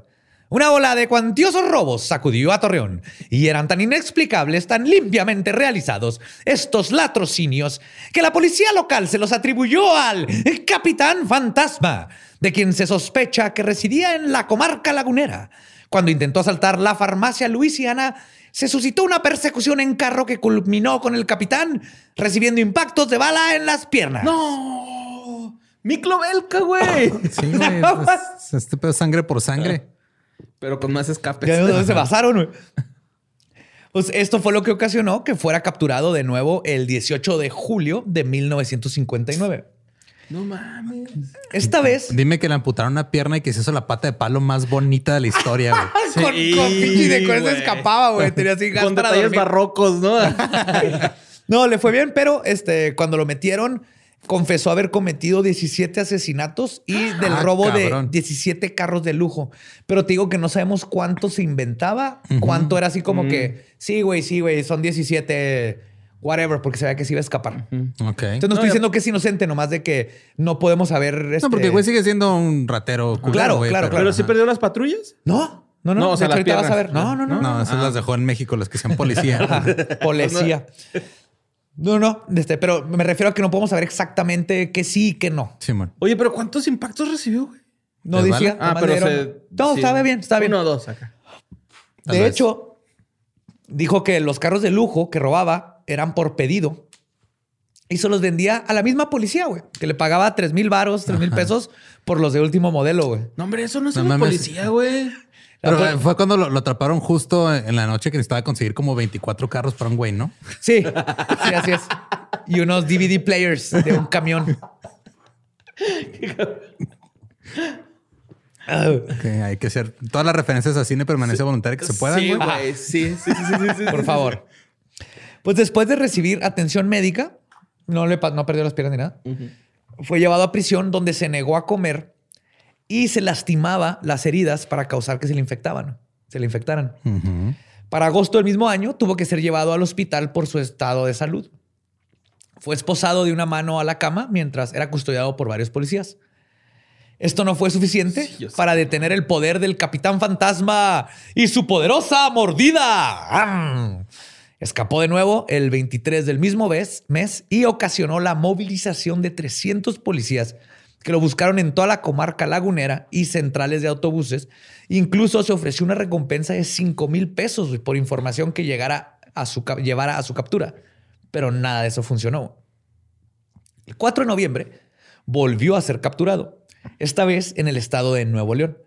Una ola de cuantiosos robos sacudió a Torreón y eran tan inexplicables, tan limpiamente realizados estos latrocinios que la policía local se los atribuyó al capitán fantasma, de quien se sospecha que residía en la comarca lagunera. Cuando intentó asaltar la farmacia Luisiana, se suscitó una persecución en carro que culminó con el capitán recibiendo impactos de bala en las piernas. ¡No! ¡Miclo Belka, güey! Sí, güey. este pedo sangre por sangre. Pero con más escapes. ¿Dónde se basaron? Pues esto fue lo que ocasionó que fuera capturado de nuevo el 18 de julio de 1959. No mames. Esta vez. Dime que le amputaron una pierna y que se hizo la pata de palo más bonita de la historia, güey. con, sí, con de con eso escapaba, güey. Tenía así Con detalles barrocos, ¿no? no, le fue bien, pero este, cuando lo metieron, confesó haber cometido 17 asesinatos y del ah, robo de 17 carros de lujo. Pero te digo que no sabemos cuánto se inventaba, cuánto era así como que, sí, güey, sí, güey, son 17, whatever, porque se ve que se iba a escapar. Entonces no, estoy diciendo que es inocente, nomás de que no podemos saber. No, porque este güey sigue siendo un ratero. claro, claro, pero, ¿Pero sí perdió las patrullas? No. No, no, no, o sea, ahorita vas a ver. No, no, no. No, esas las dejó en México, las que sean policía. policía. No, no, este, pero me refiero a que no podemos saber exactamente qué sí y qué no. Sí, man. Oye, pero ¿cuántos impactos recibió, güey? No decía. Ah, pero se, No, estaba bien, está bien. Uno o dos acá. de hecho, dijo que los carros de lujo que robaba eran por pedido y se los vendía a la misma policía, güey, que le pagaba tres mil varos, tres mil pesos por los de último modelo, güey. No, hombre, eso no es una policía, güey. Pero fue cuando lo, atraparon justo en la noche que necesitaba conseguir como 24 carros para un güey, ¿no? Sí, sí, así es. Y unos DVD players de un camión. hay que hacer todas las referencias a cine permanencia voluntaria que se puedan. Sí, güey. Sí, sí, sí, sí, Por favor. Pues después de recibir atención médica, no le no perdió las piernas ni nada. Fue llevado a prisión donde se negó a comer y se lastimaba las heridas para causar que se le infectaban, se le infectaran. Para agosto del mismo año tuvo que ser llevado al hospital por su estado de salud. Fue esposado de una mano a la cama mientras era custodiado por varios policías. Esto no fue suficiente para detener el poder del capitán fantasma y su poderosa mordida. Escapó de nuevo el 23 del mismo mes y ocasionó la movilización de 300 policías que lo buscaron en toda la comarca lagunera y centrales de autobuses. Incluso se ofreció una recompensa de 5 mil pesos por información que llegara a su, llevara a su captura. Pero nada de eso funcionó. El 4 de noviembre volvió a ser capturado, esta vez en el estado de Nuevo León,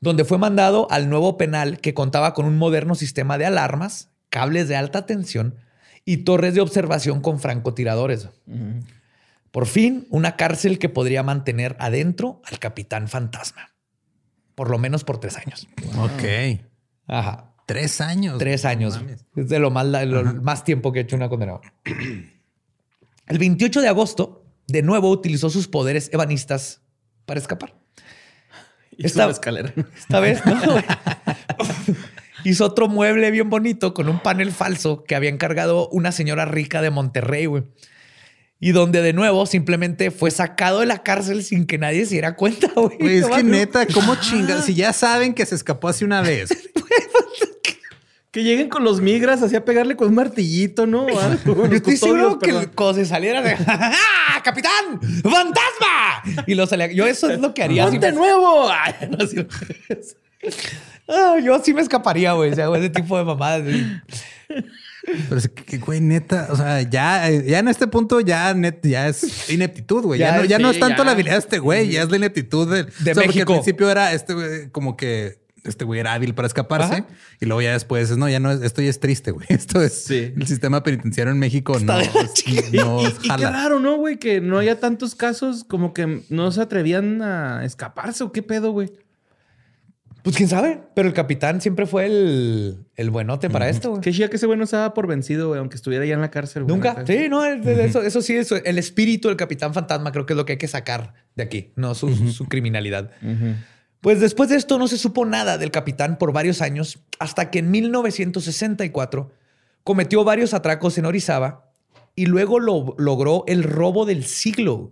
donde fue mandado al nuevo penal que contaba con un moderno sistema de alarmas, cables de alta tensión y torres de observación con francotiradores. Por fin, una cárcel que podría mantener adentro al capitán fantasma. Por lo menos por tres años. Ok. Ajá. Tres años. Tres años. es de lo más, más tiempo que ha hecho una condenada. El 28 de agosto, de nuevo utilizó sus poderes ebanistas para escapar. Esta escalera. Esta vez, ¿no? Hizo otro mueble bien bonito con un panel falso que había encargado una señora rica de Monterrey, güey y donde de nuevo simplemente fue sacado de la cárcel sin que nadie se diera cuenta, güey. es que neta, ¿cómo chingas? Si ya saben que se escapó hace una vez. que lleguen con los migras así a pegarle con un martillito, ¿no? Ah, Yo estoy seguro que cuando se saliera de ¡Ah, ¡Capitán! ¡Fantasma! Y lo salía. Yo eso es lo que haría. ¡Ponte nuevo! Ah, yo sí me escaparía, güey. O sea, ese tipo de mamadas. Pero es que, güey, neta, o sea, ya, ya en este punto ya, net, ya es ineptitud, güey. Ya, no, ya no es tanto la habilidad de este güey, ya es la ineptitud de, de México. Porque al principio era este güey, como que este güey era hábil para escaparse y luego ya después es no, ya no es, esto ya es triste, güey. Esto es el sistema penitenciario en México no, no y, y, qué raro, ¿no, güey? Que no haya tantos casos como que no se atrevían a escaparse o qué pedo, güey. Pues quién sabe, pero el capitán siempre fue el, el buenote para esto. Güey. Qué chía que ese güey no se daba por vencido, güey, aunque estuviera ya en la cárcel. Nunca. Sí, no, eso, eso sí, eso, el espíritu del capitán fantasma creo que es lo que hay que sacar de aquí, no su, su criminalidad. Pues después de esto no se supo nada del capitán por varios años, hasta que en 1964 cometió varios atracos en Orizaba y luego lo, logró el robo del siglo,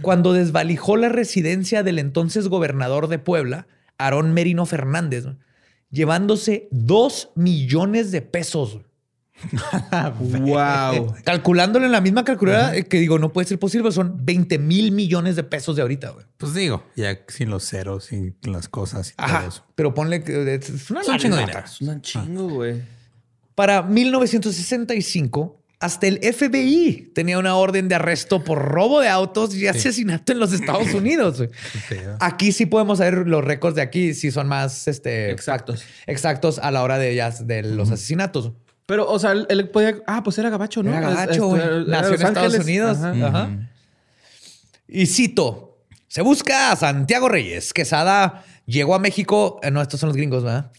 cuando desvalijó la residencia del entonces gobernador de Puebla Aarón Merino Fernández, llevándose dos millones de pesos. wow. Calculándolo en la misma calculadora que digo, no puede ser posible, son 20 mil millones de pesos de ahorita. Güey. Pues digo, ya sin los ceros, sin las cosas y todo eso. Pero ponle que es una chingo Es un chingo, güey. Para 1965, hasta el FBI tenía una orden de arresto por robo de autos y asesinato en los Estados Unidos. aquí sí podemos ver los récords de aquí, si son más este, exactos. Exactos a la hora de, de los asesinatos. Pero, o sea, él, podía. Ah, pues era gabacho, ¿no? Era gabacho, este, Nació en Estados Unidos. Y cito: Se busca a Santiago Reyes. Quesada llegó a México. Eh, no, estos son los gringos, ¿verdad?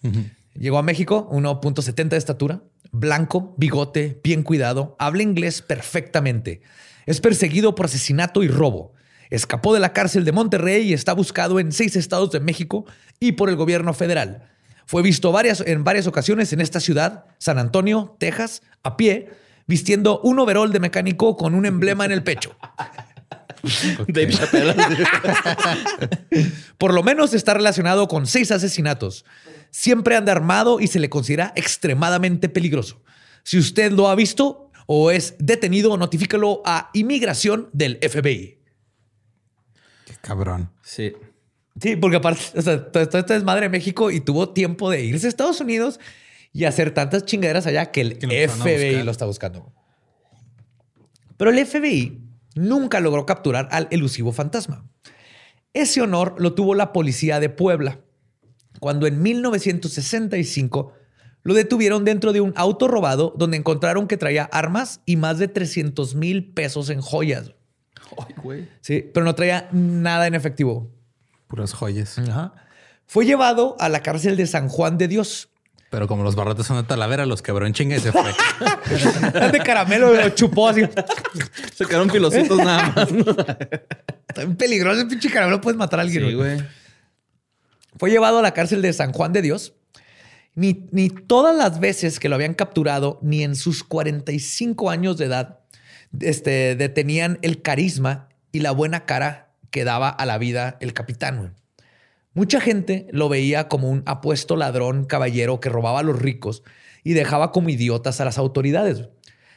Llegó a México, 1.70 de estatura, blanco, bigote, bien cuidado, habla inglés perfectamente. Es perseguido por asesinato y robo. Escapó de la cárcel de Monterrey y está buscado en seis estados de México y por el gobierno federal. Fue visto varias, en varias ocasiones en esta ciudad, San Antonio, Texas, a pie, vistiendo un overol de mecánico con un emblema en el pecho. Por lo menos está relacionado con seis asesinatos. Siempre anda armado y se le considera extremadamente peligroso. Si usted lo ha visto o es detenido, notifícalo a inmigración del FBI. Qué cabrón. Sí. Sí, porque aparte, o sea, todo esto es madre de México y tuvo tiempo de irse a Estados Unidos y hacer tantas chingaderas allá que el FBI lo está buscando. Pero el FBI nunca logró capturar al elusivo fantasma. Ese honor lo tuvo la policía de Puebla, cuando en 1965 lo detuvieron dentro de un auto robado donde encontraron que traía armas y más de 300 mil pesos en joyas. Ay, güey. Sí, pero no traía nada en efectivo. Puras joyas. Fue llevado a la cárcel de San Juan de Dios. Pero como los barrotes son de Talavera, los quebró en chinga y se fue. de caramelo lo chupó así. Se quedaron pilositos nada más. Está peligroso el pinche caramelo. Puedes matar a alguien. Sí, güey. Fue llevado a la cárcel de San Juan de Dios. Ni, todas las veces que lo habían capturado, ni en sus 45 años de edad, este, detenían el carisma y la buena cara que daba a la vida el capitán. Mucha gente lo veía como un apuesto ladrón caballero que robaba a los ricos y dejaba como idiotas a las autoridades.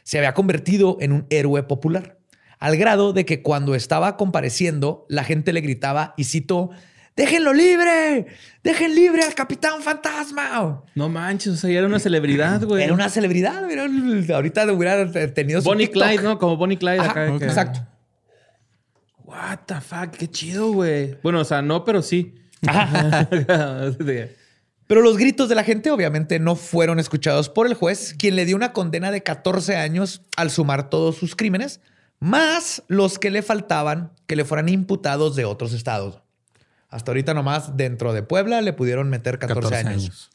Se había convertido en un héroe popular, al grado de que cuando estaba compareciendo, la gente le gritaba, y cito, déjenlo libre, dejen libre al capitán fantasma. No manches, o sea, era una celebridad, güey. Era una celebridad, ahorita hubiera tenido Bonnie Clyde, ¿no? Como Bonnie Clyde acá. Exacto. What the fuck, qué chido, güey. Bueno, o sea, no, pero sí. Pero los gritos de la gente obviamente no fueron escuchados por el juez, quien le dio una condena de 14 años al sumar todos sus crímenes, más los que le faltaban que le fueran imputados de otros estados. Hasta ahorita nomás dentro de Puebla le pudieron meter 14, años.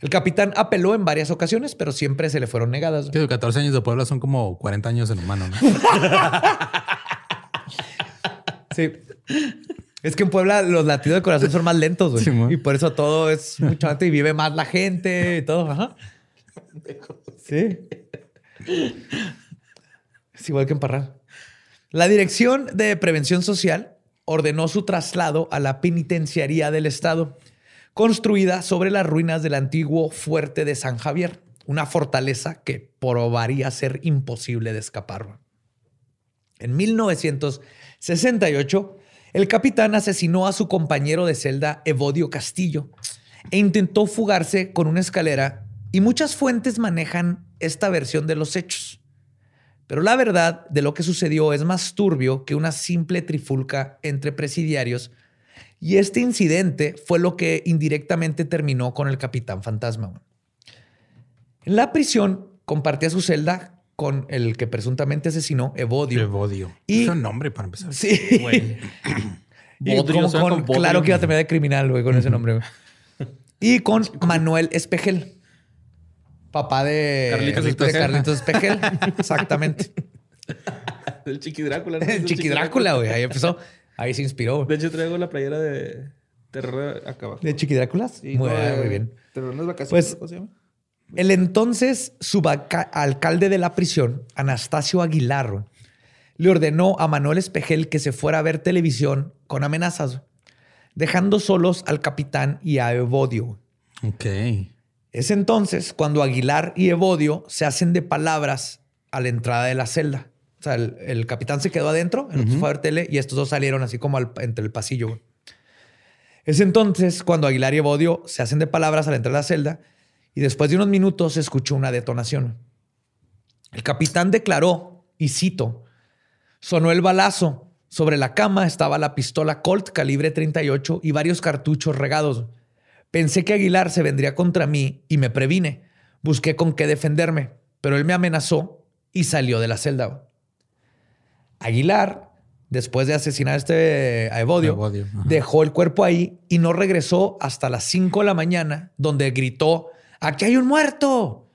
El capitán apeló en varias ocasiones, pero siempre se le fueron negadas. 14 años de Puebla son como 40 años en humano, ¿no? sí. Es que en Puebla los latidos de corazón son más lentos, güey. y por eso todo es mucho antes y vive más la gente y todo. Ajá. Sí. Es igual que en Parral. La Dirección de Prevención Social ordenó su traslado a la penitenciaría del Estado, construida sobre las ruinas del antiguo fuerte de San Javier, una fortaleza que probaría ser imposible de escapar. En 1968, el capitán asesinó a su compañero de celda Evodio Castillo e intentó fugarse con una escalera y muchas fuentes manejan esta versión de los hechos. Pero la verdad de lo que sucedió es más turbio que una simple trifulca entre presidiarios y este incidente fue lo que indirectamente terminó con el capitán fantasma. En la prisión compartía su celda con el que presuntamente asesinó, Evodio. Evodio. Y, es un nombre para empezar. Sí. claro que iba a terminar de criminal, güey, con ese nombre. Y con Manuel Espejel. Papá de Carlitos, Espejel. Exactamente. El Chiqui Drácula. El Chiqui Drácula, güey. Ahí empezó. Ahí se inspiró. De hecho, traigo la playera de Terror acá abajo. ¿De Chiqui Dráculas? muy, bien. Terror en las vacaciones. Pues, ¿Cómo se llama? El entonces subalcalde de la prisión, Anastasio Aguilar, le ordenó a Manuel Espejel que se fuera a ver televisión con amenazas, dejando solos al capitán y a Evodio. Ok. Es entonces cuando Aguilar y Evodio se hacen de palabras a la entrada de la celda. O sea, el, capitán se quedó adentro, el otro fue a ver tele y estos dos salieron así como entre el pasillo. Es entonces cuando Aguilar y Evodio se hacen de palabras a la entrada de la celda y después de unos minutos se escuchó una detonación. El capitán declaró, y cito, sonó el balazo. Sobre la cama estaba la pistola Colt calibre 38 y varios cartuchos regados. Pensé que Aguilar se vendría contra mí y me previne. Busqué con qué defenderme, pero él me amenazó y salió de la celda. Aguilar, después de asesinar a este a Evodio, dejó el cuerpo ahí y no regresó hasta las 5 de la mañana, donde gritó aquí hay un muerto.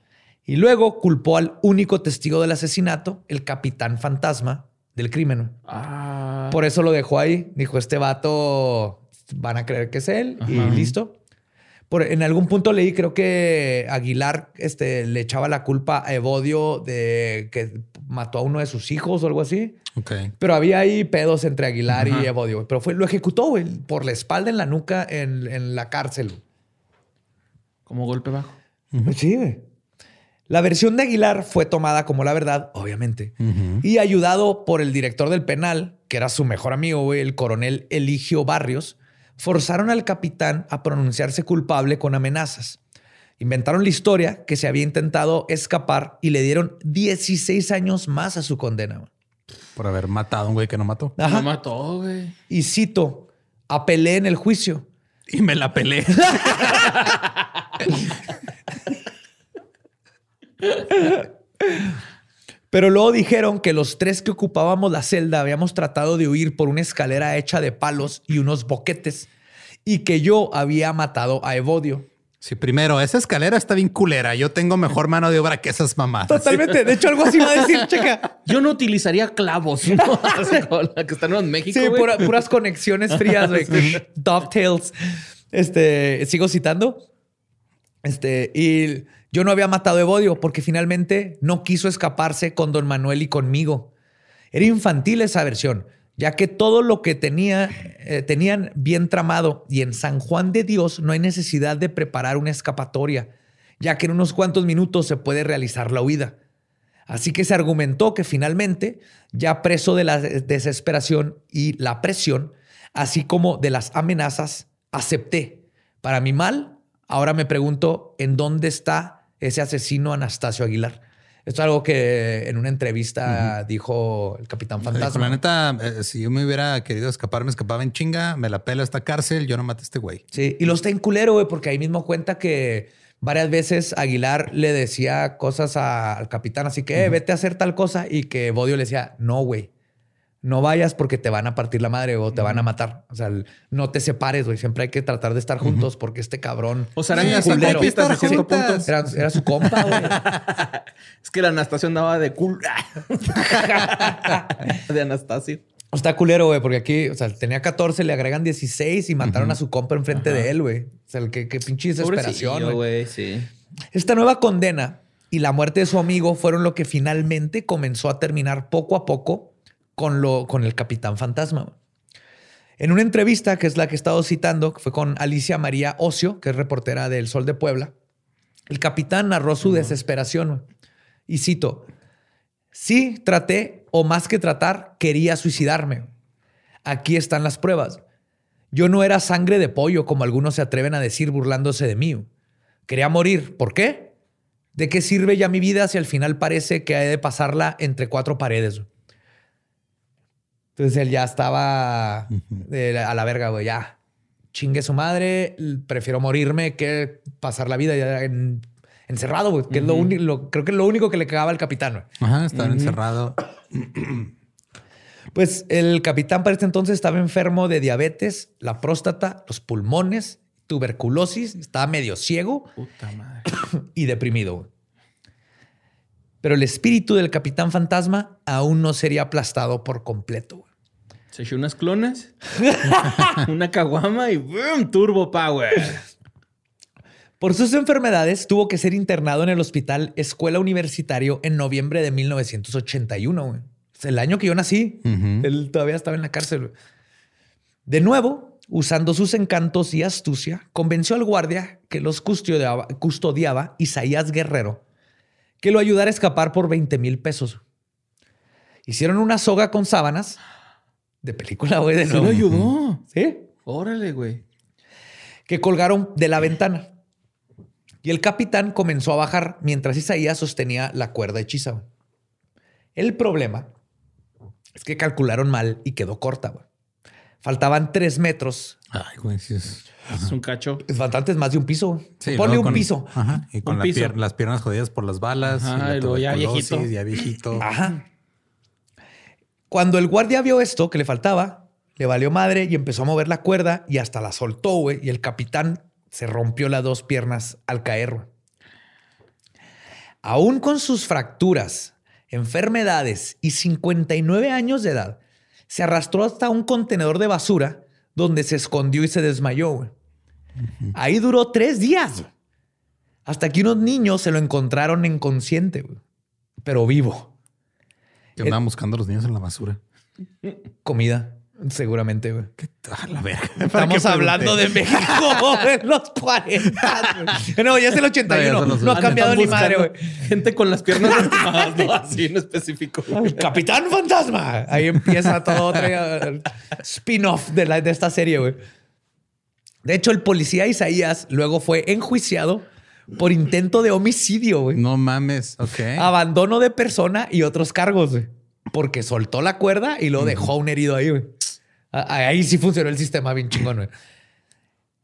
Y luego culpó al único testigo del asesinato, el capitán fantasma del crimen. Ah. Por eso lo dejó ahí. Dijo, este vato van a creer que es él y listo. Por, en algún punto leí, creo que Aguilar este, le echaba la culpa a Evodio de que mató a uno de sus hijos o algo así. Pero había ahí pedos entre Aguilar y Evodio. Pero fue, lo ejecutó por la espalda en la nuca en, en la cárcel. Como golpe bajo. Sí, La versión de Aguilar fue tomada como la verdad, obviamente, y ayudado por el director del penal, que era su mejor amigo, el coronel Eligio Barrios, forzaron al capitán a pronunciarse culpable con amenazas. Inventaron la historia que se había intentado escapar y le dieron 16 años más a su condena. Por haber matado a un güey que no mató. No mató, güey. Y cito, apelé en el juicio. Y me la pelé. Pero luego dijeron que los tres que ocupábamos la celda habíamos tratado de huir por una escalera hecha de palos y unos boquetes y que yo había matado a Evodio. Sí, primero, esa escalera está bien culera. Yo tengo mejor mano de obra que esas mamás. Totalmente. De hecho, algo así va a decir, checa. Yo no utilizaría clavos, ¿no? que están en México. Sí, puras conexiones frías, güey. Dovetails. Este, sigo citando. Este, y yo no había matado a Evodio porque finalmente no quiso escaparse con don Manuel y conmigo. Era infantil esa versión, ya que todo lo que tenía, eh, tenían bien tramado y en San Juan de Dios no hay necesidad de preparar una escapatoria, ya que en unos cuantos minutos se puede realizar la huida. Así que se argumentó que finalmente, ya preso de la desesperación y la presión, así como de las amenazas, acepté. Para mi mal, ahora me pregunto en dónde está ese asesino Anastasio Aguilar. Esto es algo que en una entrevista dijo el Capitán Fantasma. la neta, eh, si yo me hubiera querido escapar, me escapaba en chinga, me la pela esta cárcel, yo no maté a este güey. Sí, y lo está en culero, güey, porque ahí mismo cuenta que varias veces Aguilar le decía cosas al capitán, así que eh, vete a hacer tal cosa, y que Bodio le decía, no, güey no vayas porque te van a partir la madre o te van a matar. O sea, no te separes, güey. Siempre hay que tratar de estar juntos porque este cabrón. O sea, eran hasta cierto punto. Era, su compa, güey. es que la Anastasio andaba de cool. de Anastasio. Está culero, güey, porque aquí, o sea, tenía 14, le agregan 16 y mataron a su compa enfrente de él, güey. O sea, qué, qué pinche desesperación, güey. Sí. Esta nueva condena y la muerte de su amigo fueron lo que finalmente comenzó a terminar poco a poco con, lo, con el Capitán Fantasma. En una entrevista, que es la que he estado citando, que fue con Alicia María Ocio, que es reportera del Sol de Puebla, el capitán narró su desesperación. Y cito, sí, traté, o más que tratar, quería suicidarme. Aquí están las pruebas. Yo no era sangre de pollo, como algunos se atreven a decir burlándose de mí. Quería morir. ¿Por qué? ¿De qué sirve ya mi vida si al final parece que he de pasarla entre cuatro paredes? Entonces él ya estaba a la verga, güey, ya. Chingue su madre, prefiero morirme que pasar la vida ya encerrado, güey. Que es lo único, creo que es lo único que le cagaba al capitán, güey. Ajá, estar encerrado. Pues el capitán para este entonces estaba enfermo de diabetes, la próstata, los pulmones, tuberculosis, estaba medio ciego Puta madre. y deprimido. Güey. Pero el espíritu del capitán fantasma aún no sería aplastado por completo. Se echó unas clones, una caguama y ¡boom! Turbo Power. Por sus enfermedades, tuvo que ser internado en el hospital Escuela Universitario en noviembre de 1981. Es el año que yo nací. Él todavía estaba en la cárcel. De nuevo, usando sus encantos y astucia, convenció al guardia que los custodiaba, custodiaba Isaías Guerrero que lo ayudara a escapar por 20 mil pesos. Hicieron una soga con sábanas de película, güey, de nuevo. lo ayudó? Sí. Órale, güey. Que colgaron de la ventana. Y el capitán comenzó a bajar mientras Isaías sostenía la cuerda hechiza. El problema es que calcularon mal y quedó corta. Güey. Faltaban tres metros. Ay, güey, sí es. Es un cacho. Es bastante más de un piso. Ponle un piso. Ajá. Y con las piernas jodidas por las balas. Ajá, y, ya viejito. Ya viejito. Ajá. Cuando el guardia vio esto que le faltaba, le valió madre y empezó a mover la cuerda y hasta la soltó, güey. Y el capitán se rompió las dos piernas al caer. Aún con sus fracturas, enfermedades y 59 años de edad, se arrastró hasta un contenedor de basura donde se escondió y se desmayó. Ahí duró tres días. Hasta que unos niños se lo encontraron inconsciente, pero vivo. Que andaban buscando a los niños en la basura. Comida. Seguramente, güey. la verga. Estamos hablando de México en los 40. No, ya es el 81. No, ha cambiado ni madre, güey. Gente con las piernas lastimadas, ¿no? Así en específico. Capitán Fantasma. Ahí empieza todo otro spin-off de, de esta serie, güey. De hecho, el policía Isaías luego fue enjuiciado por intento de homicidio, güey. No mames. Ok. Abandono de persona y otros cargos, güey. Porque soltó la cuerda y lo dejó un herido ahí, güey. Ahí sí funcionó el sistema bien chingón, güey.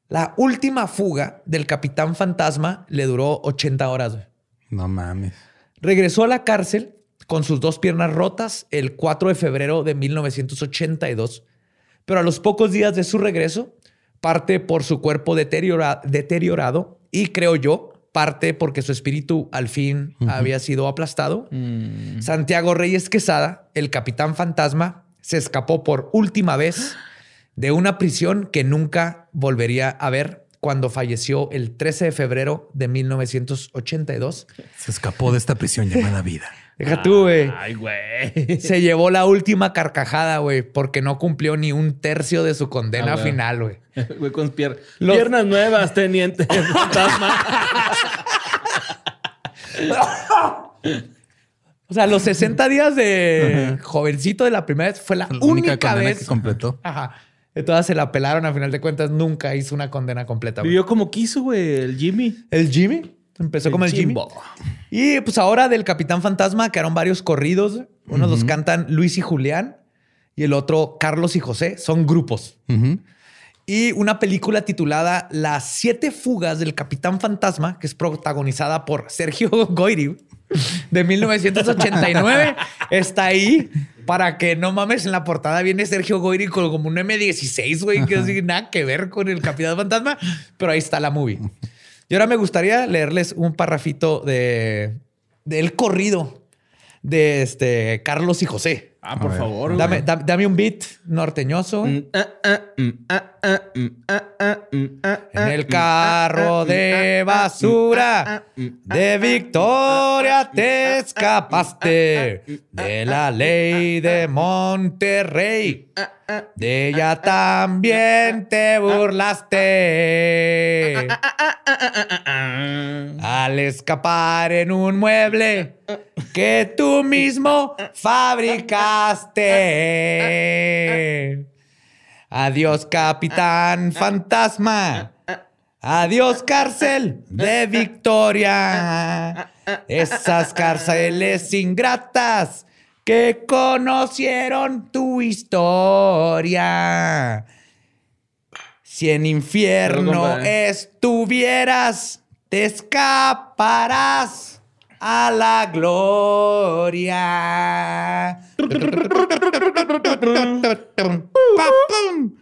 La última fuga del capitán fantasma le duró 80 horas, güey. No mames. Regresó a la cárcel con sus dos piernas rotas el 4 de febrero de 1982, pero a los pocos días de su regreso, parte por su cuerpo deteriorado y creo yo, parte porque su espíritu al fin había sido aplastado. Mm. Santiago Reyes Quesada, el capitán fantasma, se escapó por última vez de una prisión que nunca volvería a ver cuando falleció el 13 de febrero de 1982. Se escapó de esta prisión llamada vida. Deja tú, güey. Ay, güey. Se llevó la última carcajada, güey, porque no cumplió ni un tercio de su condena ah, final, güey. Güey, con piernas nuevas, teniente fantasma. O sea, los 60 días de jovencito de la primera vez fue la, única, vez que completó. Ajá. Todas se la pelaron, a final de cuentas nunca hizo una condena completa. Vivió como quiso, güey, el Jimmy. ¿El Jimmy? Empezó como el Jimmy. Y pues ahora del Capitán Fantasma quedaron varios corridos. Unos los cantan Luis y Julián y el otro Carlos y José. Son grupos. Y una película titulada Las siete fugas del Capitán Fantasma, que es protagonizada por Sergio Goyri de 1989, está ahí para que no mames. En la portada viene Sergio Goyri con como un M16, güey, que no tiene nada que ver con el Capitán Fantasma, pero ahí está la movie. Y ahora me gustaría leerles un parrafito de del corrido de este Carlos y José. Ah, por favor. Dame, dame, un beat norteñoso. El carro de basura de Victoria te escapaste de la ley de Monterrey. De ella también te burlaste. Al escapar en un mueble que tú mismo fabricaste. Adiós, capitán fantasma. Adiós, cárcel de Victoria. Esas cárceles ingratas que conocieron tu historia. Si en infierno estuvieras, te escaparás a la gloria.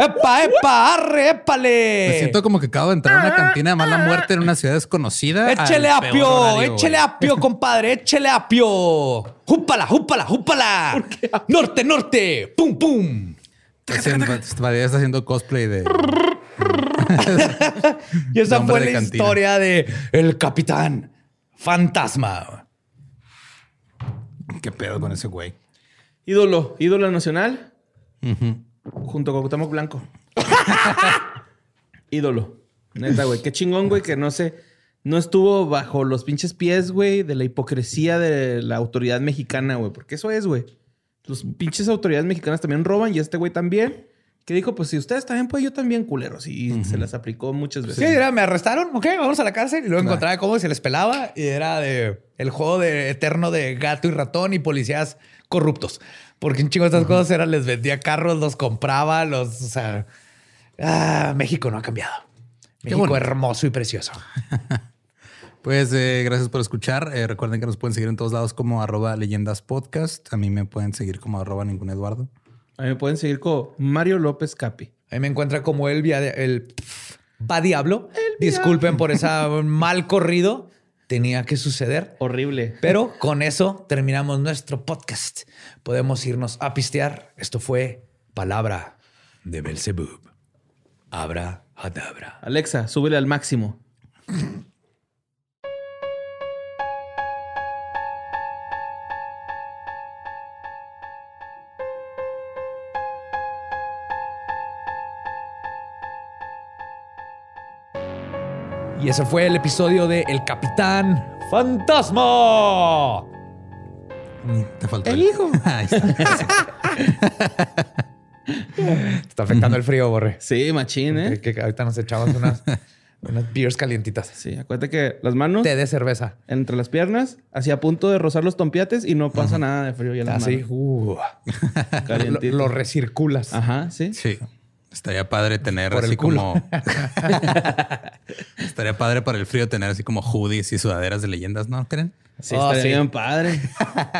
¡Epa, epa! ¡Arre, épale! Me siento como que acabo de entrar a una cantina de mala muerte en una ciudad desconocida. ¡Échele apio! ¡Échele apio, compadre! ¡Échele apio! ¡Júpala, júpala, júpala! ¡Norte, norte! ¡Pum, pum! Está haciendo cosplay de... y esa fue la historia de El Capitán Fantasma. ¿Qué pedo con ese güey? Ídolo, ídolo nacional. Junto con Cuauhtémoc Blanco. Ídolo. Neta, güey. Qué chingón, güey, que no sé. No estuvo bajo los pinches pies, güey, de la hipocresía de la autoridad mexicana, güey. Porque eso es, güey. Los pinches autoridades mexicanas también roban y este güey también. Que dijo, pues si ustedes también, pues yo también, culeros. Y se las aplicó muchas veces. Sí, era, me arrestaron, ok, vamos a la cárcel. Y luego encontraba cómo se les pelaba. Y era de el juego de eterno de gato y ratón y policías corruptos. Porque un chingo de estas cosas era, les vendía carros, los compraba, los, o sea, ah, México no ha cambiado. México hermoso y precioso. pues eh, gracias por escuchar. Eh, recuerden que nos pueden seguir en todos lados como arroba leyendas podcast. A mí me pueden seguir como arroba ningún Eduardo. A mí me pueden seguir como Mario López Capi. A mí me encuentra como el, el va diablo. Disculpen por esa mal corrido tenía que suceder. Horrible. Pero con eso terminamos nuestro podcast. Podemos irnos a pistear. Esto fue Palabra de Belzebub. Abra Hadabra. Alexa, súbele al máximo. Y ese fue el episodio de El Capitán Fantasma. Te faltó el, hijo. está. afectando el frío, Borre. Sí, machín, ¿eh? Que, ahorita nos echamos unas, unas beers calientitas. Sí, acuérdate que las manos. Té de cerveza. Entre las piernas, así a punto de rozar los tompiates y no pasa nada de frío ya las Así, uh, lo, lo, recirculas. Ajá, sí. Sí. Estaría padre tener así como. Estaría padre para el frío tener así como hoodies y sudaderas de leyendas, ¿no creen? Sí, oh, estaría bien padre.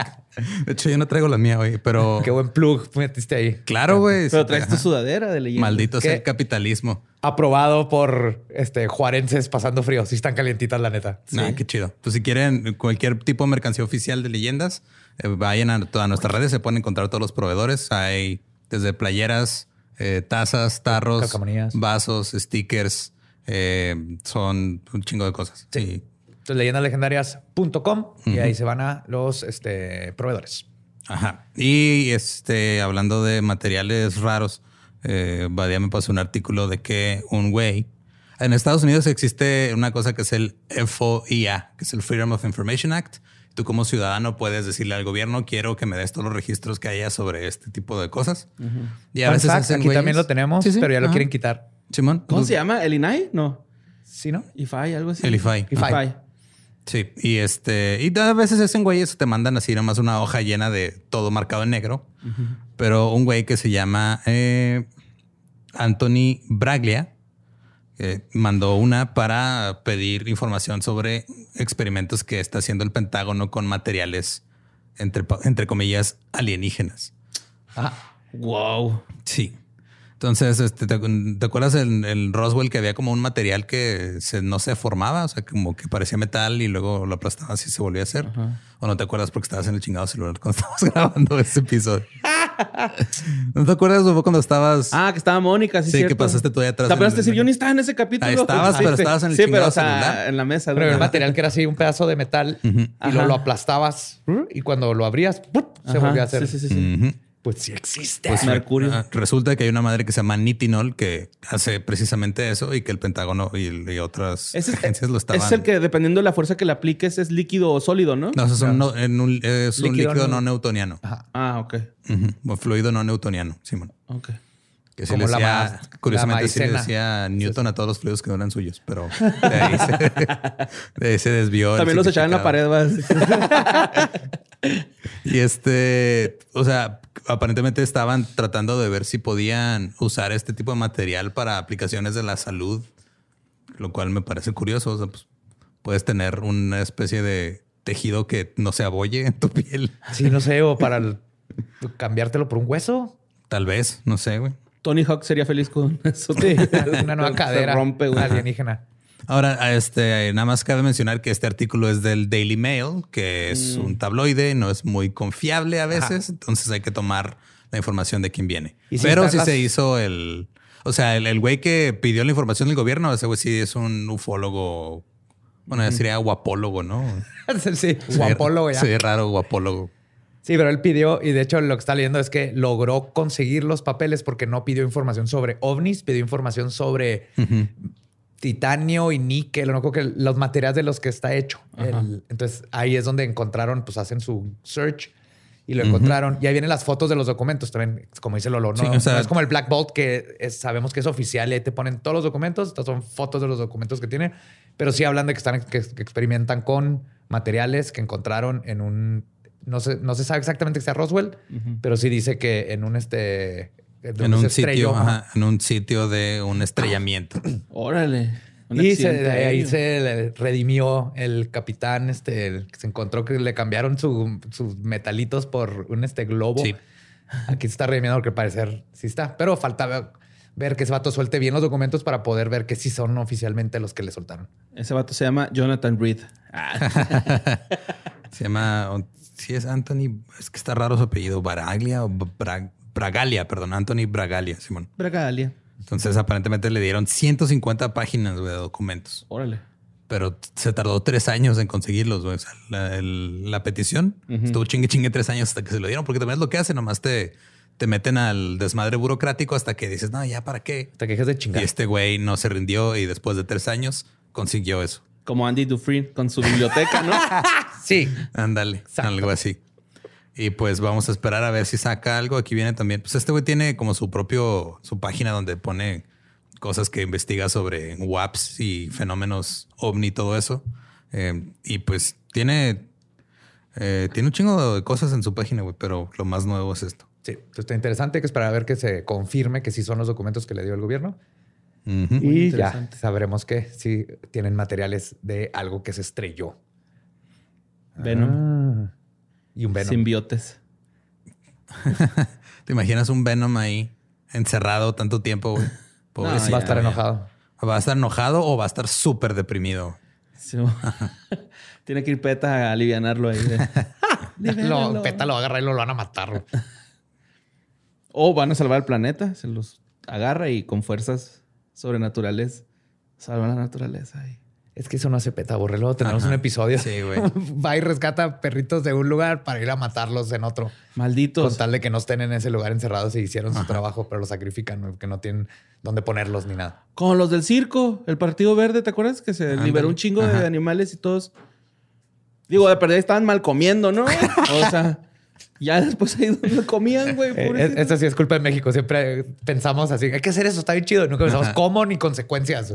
de hecho, yo no traigo la mía hoy, pero. Qué buen plug metiste ahí. Claro, güey. Pero traes tu sudadera de leyendas. Maldito sea el capitalismo. Aprobado por este juarenses pasando frío. Sí, están calientitas, la neta. Ah, qué chido. Pues si quieren cualquier tipo de mercancía oficial de leyendas, eh, vayan a todas nuestras redes, se pueden encontrar todos los proveedores. Hay desde playeras eh, tazas, tarros, vasos, stickers. Eh, son un chingo de cosas. Sí. Entonces, leyendaslegendarias.com y ahí se van a los este, proveedores. Ajá. Y este, hablando de materiales raros, eh, Badia me pasó un artículo de que un güey. En Estados Unidos existe una cosa que es el FOIA, que es el Freedom of Information Act, tú como ciudadano puedes decirle al gobierno, quiero que me des todos los registros que haya sobre este tipo de cosas. Y a veces aquí también lo tenemos, pero ya lo quieren quitar. Simón. ¿Cómo se llama? ¿El INAI? No. Sí, ¿no? IFI, algo así. El. IFI. Sí, y este, y a veces hacen güeyes, te mandan así nomás una hoja llena de todo marcado en negro. Pero un güey que se llama eh, Anthony Braglia eh, mandó una para pedir información sobre experimentos que está haciendo el Pentágono con materiales entre, entre comillas alienígenas. Ajá. Wow. Sí. Entonces, este, ¿te, te acuerdas en el Roswell que había como un material que se, no se formaba? O sea, como que parecía metal y luego lo aplastabas y se volvía a hacer. ¿O no te acuerdas porque estabas en el chingado celular cuando estábamos grabando ese episodio? ¿No te acuerdas Fue cuando estabas... Ah, que estaba Mónica, sí, Sí, cierto. que pasaste ahí atrás ¿Te acuerdas en decir, yo ni estaba en ese capítulo? Ahí estabas, pero estabas en el Sí, pero chingado o sea, celular. en la mesa. Pero el ¿verdad? material que era así un pedazo de metal y luego lo aplastabas y cuando lo abrías se Ajá, volvió a hacer. Sí, sí, sí. Pues sí existe. Pues Mercurio. Resulta que hay una madre que se llama Nitinol que hace precisamente eso y que el Pentágono y, y otras es, agencias lo estaban... es el que, dependiendo de la fuerza que le apliques, es líquido o sólido, ¿no? No, es un, no- en un- es un Líquido no- no, newtoniano. Ah, ok. Fluido no newtoniano, Simón. Ok. Que sí Como le decía, curiosamente sí le decía Newton a todos los fluidos que no eran suyos, pero de ahí se, de ahí se desvió. También los echaban en la pared, significado. Y este, o sea, aparentemente estaban tratando de ver si podían usar este tipo de material para aplicaciones de la salud, lo cual me parece curioso. O sea, pues, puedes tener una especie de tejido que no se abolle en tu piel. Sí, no sé, o para el- cambiártelo por un hueso. Tal vez, no sé, güey. Tony Hawk sería feliz con eso. Una nueva Se cadera rompe, güey. alienígena. Ahora, este, nada más cabe mencionar que este artículo es del Daily Mail, que es Mm. un tabloide, no es muy confiable a veces, entonces hay que tomar la información de quién viene. Y si Pero las- se hizo el, o sea, el el güey que pidió la información del gobierno, ese güey sí es un ufólogo, bueno, ya sería guapólogo, ¿no? sí, guapólogo ya. Sí, raro guapólogo. Sí, pero él pidió, y de hecho lo que está leyendo es que logró conseguir los papeles porque no pidió información sobre ovnis, pidió información sobre titanio y níquel, no creo que los materiales de los que está hecho. El- entonces ahí es donde encontraron, pues hacen su search y lo encontraron. Y ahí vienen las fotos de los documentos también, como dice Lolo. No, Sí, o sea- No es como el Black Bolt que es- sabemos que es oficial y ahí te ponen todos los documentos. Estas son fotos de los documentos que tiene, pero sí hablan de que están que, que experimentan con materiales que encontraron en un no se, no se sabe exactamente que sea Roswell, pero sí dice que en un este En un estrelló, sitio, ajá. en un sitio de un estrellamiento. Órale. Un Y se- accidente de ahí se le redimió el capitán, este, el se encontró que le cambiaron su- sus metalitos por un este globo. Sí. Aquí se está redimiendo porque parecer sí está, pero falta ver, ver que ese vato suelte bien los documentos para poder ver que sí son oficialmente los que le soltaron. Ese vato se llama Jonathan Reed. Ah, Se llama, sí es Anthony, es que está raro su apellido, Baraglia o Bra- Bragalia, perdón, Anthony Bragalia, Simón. Bragalia. Entonces aparentemente le dieron 150 páginas de documentos, Órale. pero se tardó tres años en conseguirlos. güey. O sea, la, el- la petición estuvo chingue chingue tres años hasta que se lo dieron, porque también es lo que hacen, nomás te, te meten al desmadre burocrático hasta que dices, no, ya para qué. Te quejas de Y chingar. este güey no se rindió y después de tres años consiguió eso. Como Andy Dufresne con su biblioteca, ¿no? Sí. Ándale, algo así. Y pues vamos a esperar a ver si saca algo. Aquí viene también. Pues este güey tiene como su propio, su página donde pone cosas que investiga sobre WAPs y fenómenos ovni y todo eso. Eh, y pues tiene, eh, tiene un chingo de cosas en su página, güey, pero lo más nuevo es esto. Sí, Entonces, está interesante. Que esperar a ver que se confirme que sí son los documentos que le dio el gobierno. Y ya sabremos que sí tienen materiales de algo que se estrelló. Venom. Ah. Y un Venom. Simbiotes. ¿Te imaginas un Venom ahí encerrado tanto tiempo, güey? Pobrecito, Va a estar enojado. ¿Va a estar enojado o va a estar súper deprimido? Sí. Tiene que ir Peta a alivianarlo ahí. Lo, Peta lo va a agarrar y lo van a matar. O van a salvar el planeta. Se los agarra y con fuerzas sobrenaturales salvan la naturaleza. ahí. Es que eso no hace Peta, borre. Luego tenemos Ajá. un episodio. Sí, güey. Va y rescata perritos de un lugar para ir a matarlos en otro. Con Malditos. tal de que no estén en ese lugar encerrados y hicieron su trabajo, pero los sacrifican, que no tienen dónde ponerlos ni nada. Como los del circo, el Partido Verde, ¿te acuerdas? Que se liberó un chingo de animales y todos. Digo, de perder estaban mal comiendo, ¿no? O sea, Ya después ahí donde comían, güey. Eh, Esto sí es culpa de México. Siempre pensamos así, hay que hacer eso, está bien chido. Nunca pensamos cómo ni consecuencias.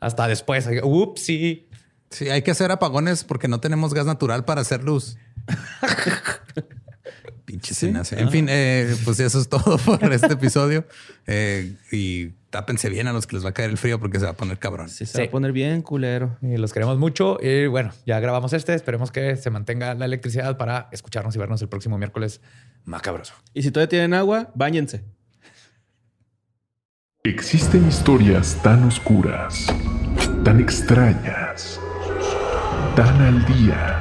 Hasta después. Ups, sí. Sí, hay que hacer apagones porque no tenemos gas natural para hacer luz. Pinche En fin, eh, pues eso es todo por este episodio. Eh, y tápense bien a los que les va a caer el frío porque se va a poner cabrón. Sí, se va a poner bien culero. Y los queremos mucho. Y bueno, ya grabamos este. Esperemos que se mantenga la electricidad para escucharnos y vernos el próximo miércoles macabroso. Y si todavía tienen agua, bañense. Existen historias tan oscuras, tan extrañas, tan al día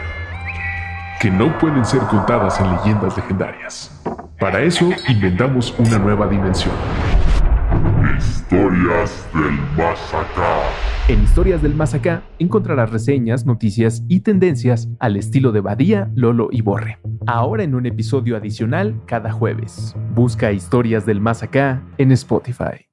que no pueden ser contadas en leyendas legendarias. Para eso inventamos una nueva dimensión. Historias del Más. En Historias del Más Acá encontrarás reseñas, noticias y tendencias al estilo de Badía, Lolo y Borre. Ahora en un episodio adicional cada jueves. Busca Historias del Más Acá en Spotify.